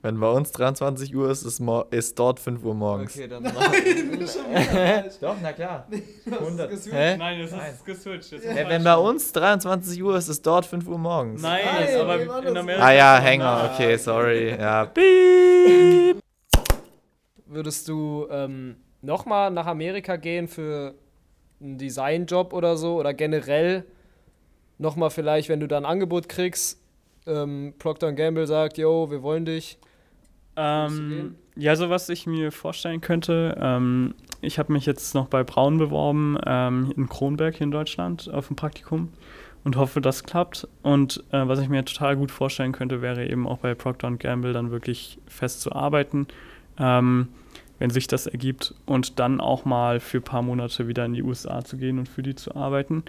[SPEAKER 1] Wenn bei uns 23 Uhr ist, ist, ist dort 5 Uhr morgens.
[SPEAKER 3] Okay, dann (laughs)
[SPEAKER 1] Doch, na klar. (laughs) 100.
[SPEAKER 5] geswitcht.
[SPEAKER 1] Hä?
[SPEAKER 4] Nein, das
[SPEAKER 1] Nein.
[SPEAKER 4] ist geswitcht. Das
[SPEAKER 1] Ja, wenn bei uns 23 Uhr ist, ist dort 5 Uhr morgens.
[SPEAKER 4] Nein,
[SPEAKER 5] Nein,
[SPEAKER 4] aber in
[SPEAKER 5] das?
[SPEAKER 4] Amerika.
[SPEAKER 1] Ah ja, Hänger, okay, sorry. (laughs) Ja, piep.
[SPEAKER 5] Würdest du ähm, nochmal nach Amerika gehen für einen Designjob oder so? Oder generell nochmal vielleicht, wenn du da ein Angebot kriegst, ähm, Procter Gamble sagt, yo, wir wollen dich.
[SPEAKER 4] Ähm, ja, so was ich mir vorstellen könnte. Ähm, ich habe mich jetzt noch bei Braun beworben ähm, in Kronberg hier in Deutschland auf ein Praktikum und hoffe, das klappt. Und äh, was ich mir total gut vorstellen könnte, wäre eben auch bei Procter Gamble dann wirklich fest zu arbeiten, ähm, wenn sich das ergibt und dann auch mal für ein paar Monate wieder in die USA zu gehen und für die zu arbeiten.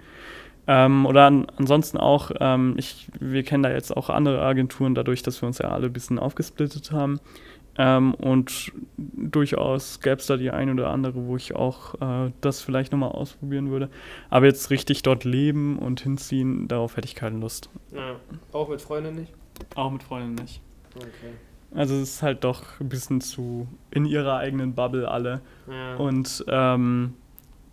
[SPEAKER 4] Ähm, oder an, ansonsten auch, ähm, ich, wir kennen da jetzt auch andere Agenturen, dadurch, dass wir uns ja alle ein bisschen aufgesplittet haben. Ähm, und durchaus gäbe es da die ein oder andere, wo ich auch äh, das vielleicht nochmal ausprobieren würde. Aber jetzt richtig dort leben und hinziehen, darauf hätte ich keine Lust.
[SPEAKER 5] Auch mit Freunden nicht?
[SPEAKER 4] Auch mit Freunden nicht.
[SPEAKER 5] Okay.
[SPEAKER 4] Also es ist halt doch ein bisschen zu in ihrer eigenen Bubble alle.
[SPEAKER 5] Ja.
[SPEAKER 4] Und ähm,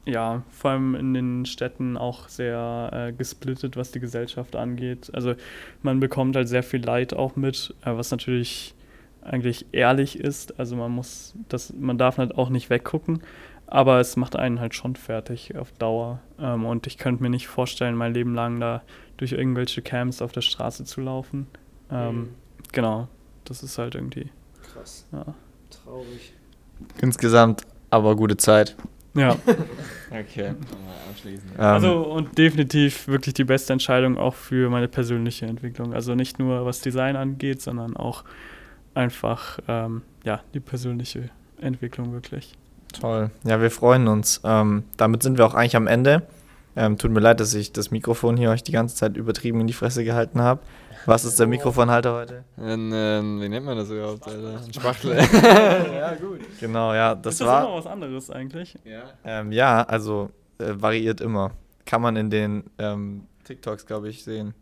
[SPEAKER 4] ja, vor allem in den Städten auch sehr äh, gesplittet, was die Gesellschaft angeht. Also man bekommt halt sehr viel Leid auch mit, äh, was natürlich eigentlich ehrlich ist. Also man muss das, man darf halt auch nicht weggucken, aber es macht einen halt schon fertig auf Dauer. Ähm, und ich könnte mir nicht vorstellen, mein Leben lang da durch irgendwelche Camps auf der Straße zu laufen. Ähm,
[SPEAKER 5] Mhm.
[SPEAKER 4] Genau, das ist halt irgendwie.
[SPEAKER 5] Krass.
[SPEAKER 4] Ja.
[SPEAKER 5] Traurig.
[SPEAKER 1] Insgesamt aber gute Zeit.
[SPEAKER 4] ja. (laughs)
[SPEAKER 1] Okay.
[SPEAKER 3] Nochmal abschließen.
[SPEAKER 1] Ähm,
[SPEAKER 4] Also und definitiv wirklich die beste Entscheidung auch für meine persönliche Entwicklung. Also nicht nur was Design angeht, sondern auch einfach ähm, ja die persönliche Entwicklung wirklich.
[SPEAKER 1] Toll. Ja, wir freuen uns. Ähm, damit sind wir auch eigentlich am Ende. Ähm, tut mir leid, dass ich das Mikrofon hier euch die ganze Zeit übertrieben in die Fresse gehalten habe. Was ist der Mikrofonhalter heute?
[SPEAKER 3] Ein, ähm, wie nennt man das überhaupt, Alter? Ein (laughs) Spachtel.
[SPEAKER 4] ja gut.
[SPEAKER 1] Genau, ja, das
[SPEAKER 4] ist das
[SPEAKER 1] war.
[SPEAKER 4] immer was anderes eigentlich?
[SPEAKER 3] ja.
[SPEAKER 1] Ähm, ja, also äh, variiert immer. Kann man in den ähm, TikToks, glaube ich, sehen.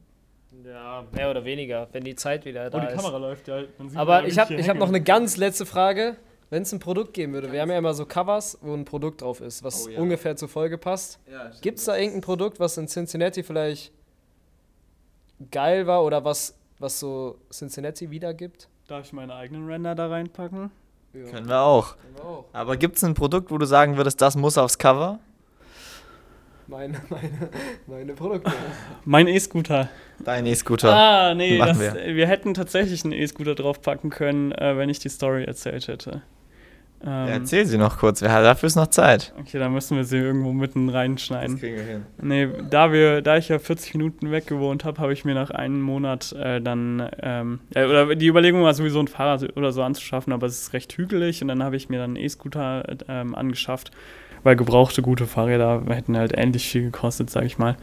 [SPEAKER 5] Ja, mehr oder weniger, wenn die Zeit wieder da
[SPEAKER 4] Oh, die
[SPEAKER 5] ist.
[SPEAKER 4] Kamera läuft ja. man sieht
[SPEAKER 5] Aber
[SPEAKER 4] ja
[SPEAKER 5] ich habe hab noch eine ganz letzte Frage. wenn es ein Produkt geben würde, wir haben ja immer so Covers, wo ein Produkt drauf ist, was
[SPEAKER 1] Oh ja.
[SPEAKER 5] ungefähr zur Folge passt. Gibt es da irgendein Produkt, was in Cincinnati vielleicht geil war oder was, was so Cincinnati wiedergibt?
[SPEAKER 4] Darf ich meine eigenen Render da reinpacken?
[SPEAKER 5] Ja.
[SPEAKER 1] Können wir auch.
[SPEAKER 5] Können wir auch.
[SPEAKER 1] Aber gibt es ein Produkt, wo du sagen würdest, das muss aufs Cover?
[SPEAKER 5] Meine, meine, meine Produkte. (laughs)
[SPEAKER 4] Mein E-Scooter.
[SPEAKER 1] Dein E-Scooter.
[SPEAKER 4] Ah, nee, das,
[SPEAKER 1] wir.
[SPEAKER 4] wir. hätten tatsächlich einen E-Scooter draufpacken können, äh, wenn ich die Story erzählt hätte. Ähm,
[SPEAKER 1] Ja, erzähl sie noch kurz. Wir, dafür ist noch Zeit.
[SPEAKER 4] okay, dann müssen wir sie irgendwo mitten reinschneiden.
[SPEAKER 1] kriegen wir hin.
[SPEAKER 4] Nee, da, wir, da ich ja 40 Minuten weg gewohnt habe, habe ich mir nach einem Monat äh, dann, ähm, ja, oder die Überlegung war sowieso ein Fahrrad oder so anzuschaffen, aber es ist recht hügelig und dann habe ich mir dann einen E-Scooter ähm, angeschafft, weil gebrauchte gute Fahrräder hätten halt ähnlich viel gekostet, sage ich mal.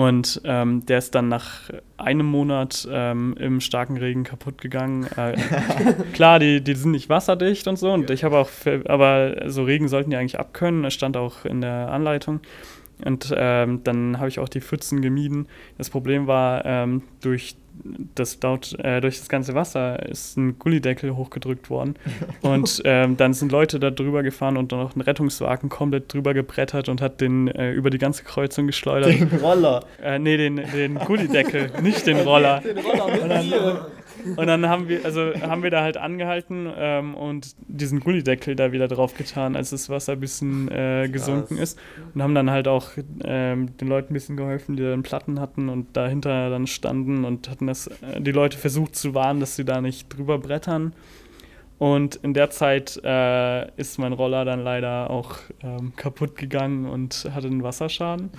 [SPEAKER 4] Und ähm, der ist dann nach einem Monat ähm, im starken Regen kaputt gegangen. Äh, (laughs) klar, die, die sind nicht wasserdicht und so. Und ich habe auch, aber so Regen sollten die eigentlich abkönnen. Das stand auch in der Anleitung. Und ähm, dann habe ich auch die Pfützen gemieden. Das Problem war, ähm, durch, das, laut, äh, durch das ganze Wasser ist ein Gullideckel hochgedrückt worden. und (laughs) ähm, dann sind Leute da drüber gefahren und dann noch ein Rettungswagen komplett drüber gebrettert und hat den äh, über die ganze Kreuzung geschleudert.
[SPEAKER 1] Roller.
[SPEAKER 4] Äh, nee, den, den Gullideckel, nicht den (laughs) Roller. Und dann, und dann haben wir, also haben wir da halt angehalten ähm, und diesen Gullideckel da wieder drauf getan, als das Wasser ein bisschen äh, gesunken ist. Und haben dann halt auch ähm, den Leuten ein bisschen geholfen, die dann Platten hatten und dahinter dann standen und hatten das, äh, die Leute versucht zu warnen, dass sie da nicht drüber brettern. Und in der Zeit äh, ist mein Roller dann leider auch ähm, kaputt gegangen und hatte einen Wasserschaden.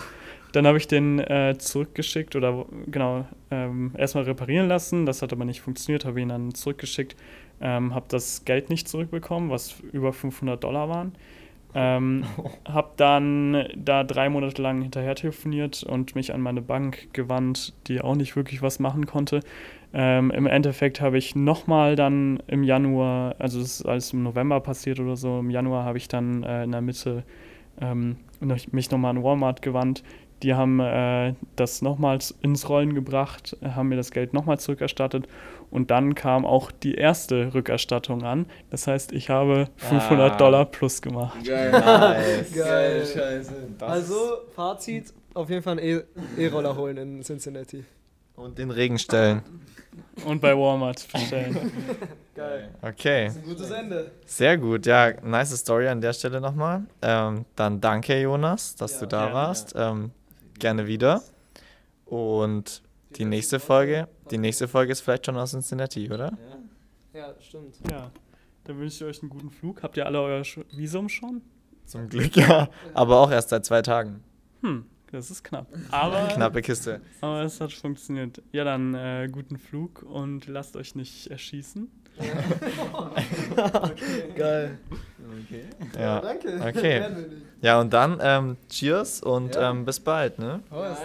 [SPEAKER 4] Dann habe ich den äh, zurückgeschickt oder genau ähm, erstmal reparieren lassen. Das hat aber nicht funktioniert, habe ihn dann zurückgeschickt, ähm, habe das Geld nicht zurückbekommen, was über 500 Dollar waren. Ähm, (laughs) habe dann da drei Monate lang hinterher telefoniert und mich an meine Bank gewandt, die auch nicht wirklich was machen konnte. Ähm, Im Endeffekt habe ich nochmal dann im Januar, also es ist alles im November passiert oder so, im Januar habe ich dann äh, in der Mitte ähm, mich nochmal an Walmart gewandt. Die haben äh, das nochmals ins Rollen gebracht, haben mir das Geld nochmal zurückerstattet und dann kam auch die erste Rückerstattung an. Das heißt, ich habe 500
[SPEAKER 1] Ah.
[SPEAKER 4] Dollar plus gemacht.
[SPEAKER 6] Geil.
[SPEAKER 1] Nice.
[SPEAKER 5] Geil.
[SPEAKER 6] Scheiße.
[SPEAKER 5] Also, Fazit, auf jeden Fall einen E- E-Roller holen in Cincinnati.
[SPEAKER 1] Und den Regen stellen.
[SPEAKER 4] Und bei Walmart bestellen. (laughs)
[SPEAKER 5] Geil.
[SPEAKER 1] Okay.
[SPEAKER 5] Ein gutes Ende.
[SPEAKER 1] Sehr gut, ja, nice Story an der Stelle nochmal. Ähm, dann danke, Jonas, dass
[SPEAKER 5] Ja,
[SPEAKER 1] du da
[SPEAKER 4] gerne,
[SPEAKER 1] warst. Ähm, gerne wieder. Und die nächste Folge, die nächste Folge ist vielleicht schon aus Cincinnati, oder?
[SPEAKER 5] Ja, stimmt.
[SPEAKER 4] ja, dann wünsche ich euch einen guten Flug. Habt ihr alle euer Visum schon?
[SPEAKER 1] Zum Glück, ja. Aber auch erst seit zwei Tagen.
[SPEAKER 4] Hm, das ist knapp. Aber, (laughs)
[SPEAKER 1] Knappe Kiste.
[SPEAKER 4] aber es hat funktioniert. Ja, dann äh, guten Flug und lasst euch nicht erschießen. (laughs)
[SPEAKER 5] Geil.
[SPEAKER 6] Okay.
[SPEAKER 1] Ja.
[SPEAKER 5] Danke.
[SPEAKER 1] Okay. Ja, und dann ähm, Cheers und
[SPEAKER 5] Ja.
[SPEAKER 1] ähm, bis bald, ne?
[SPEAKER 5] Prost.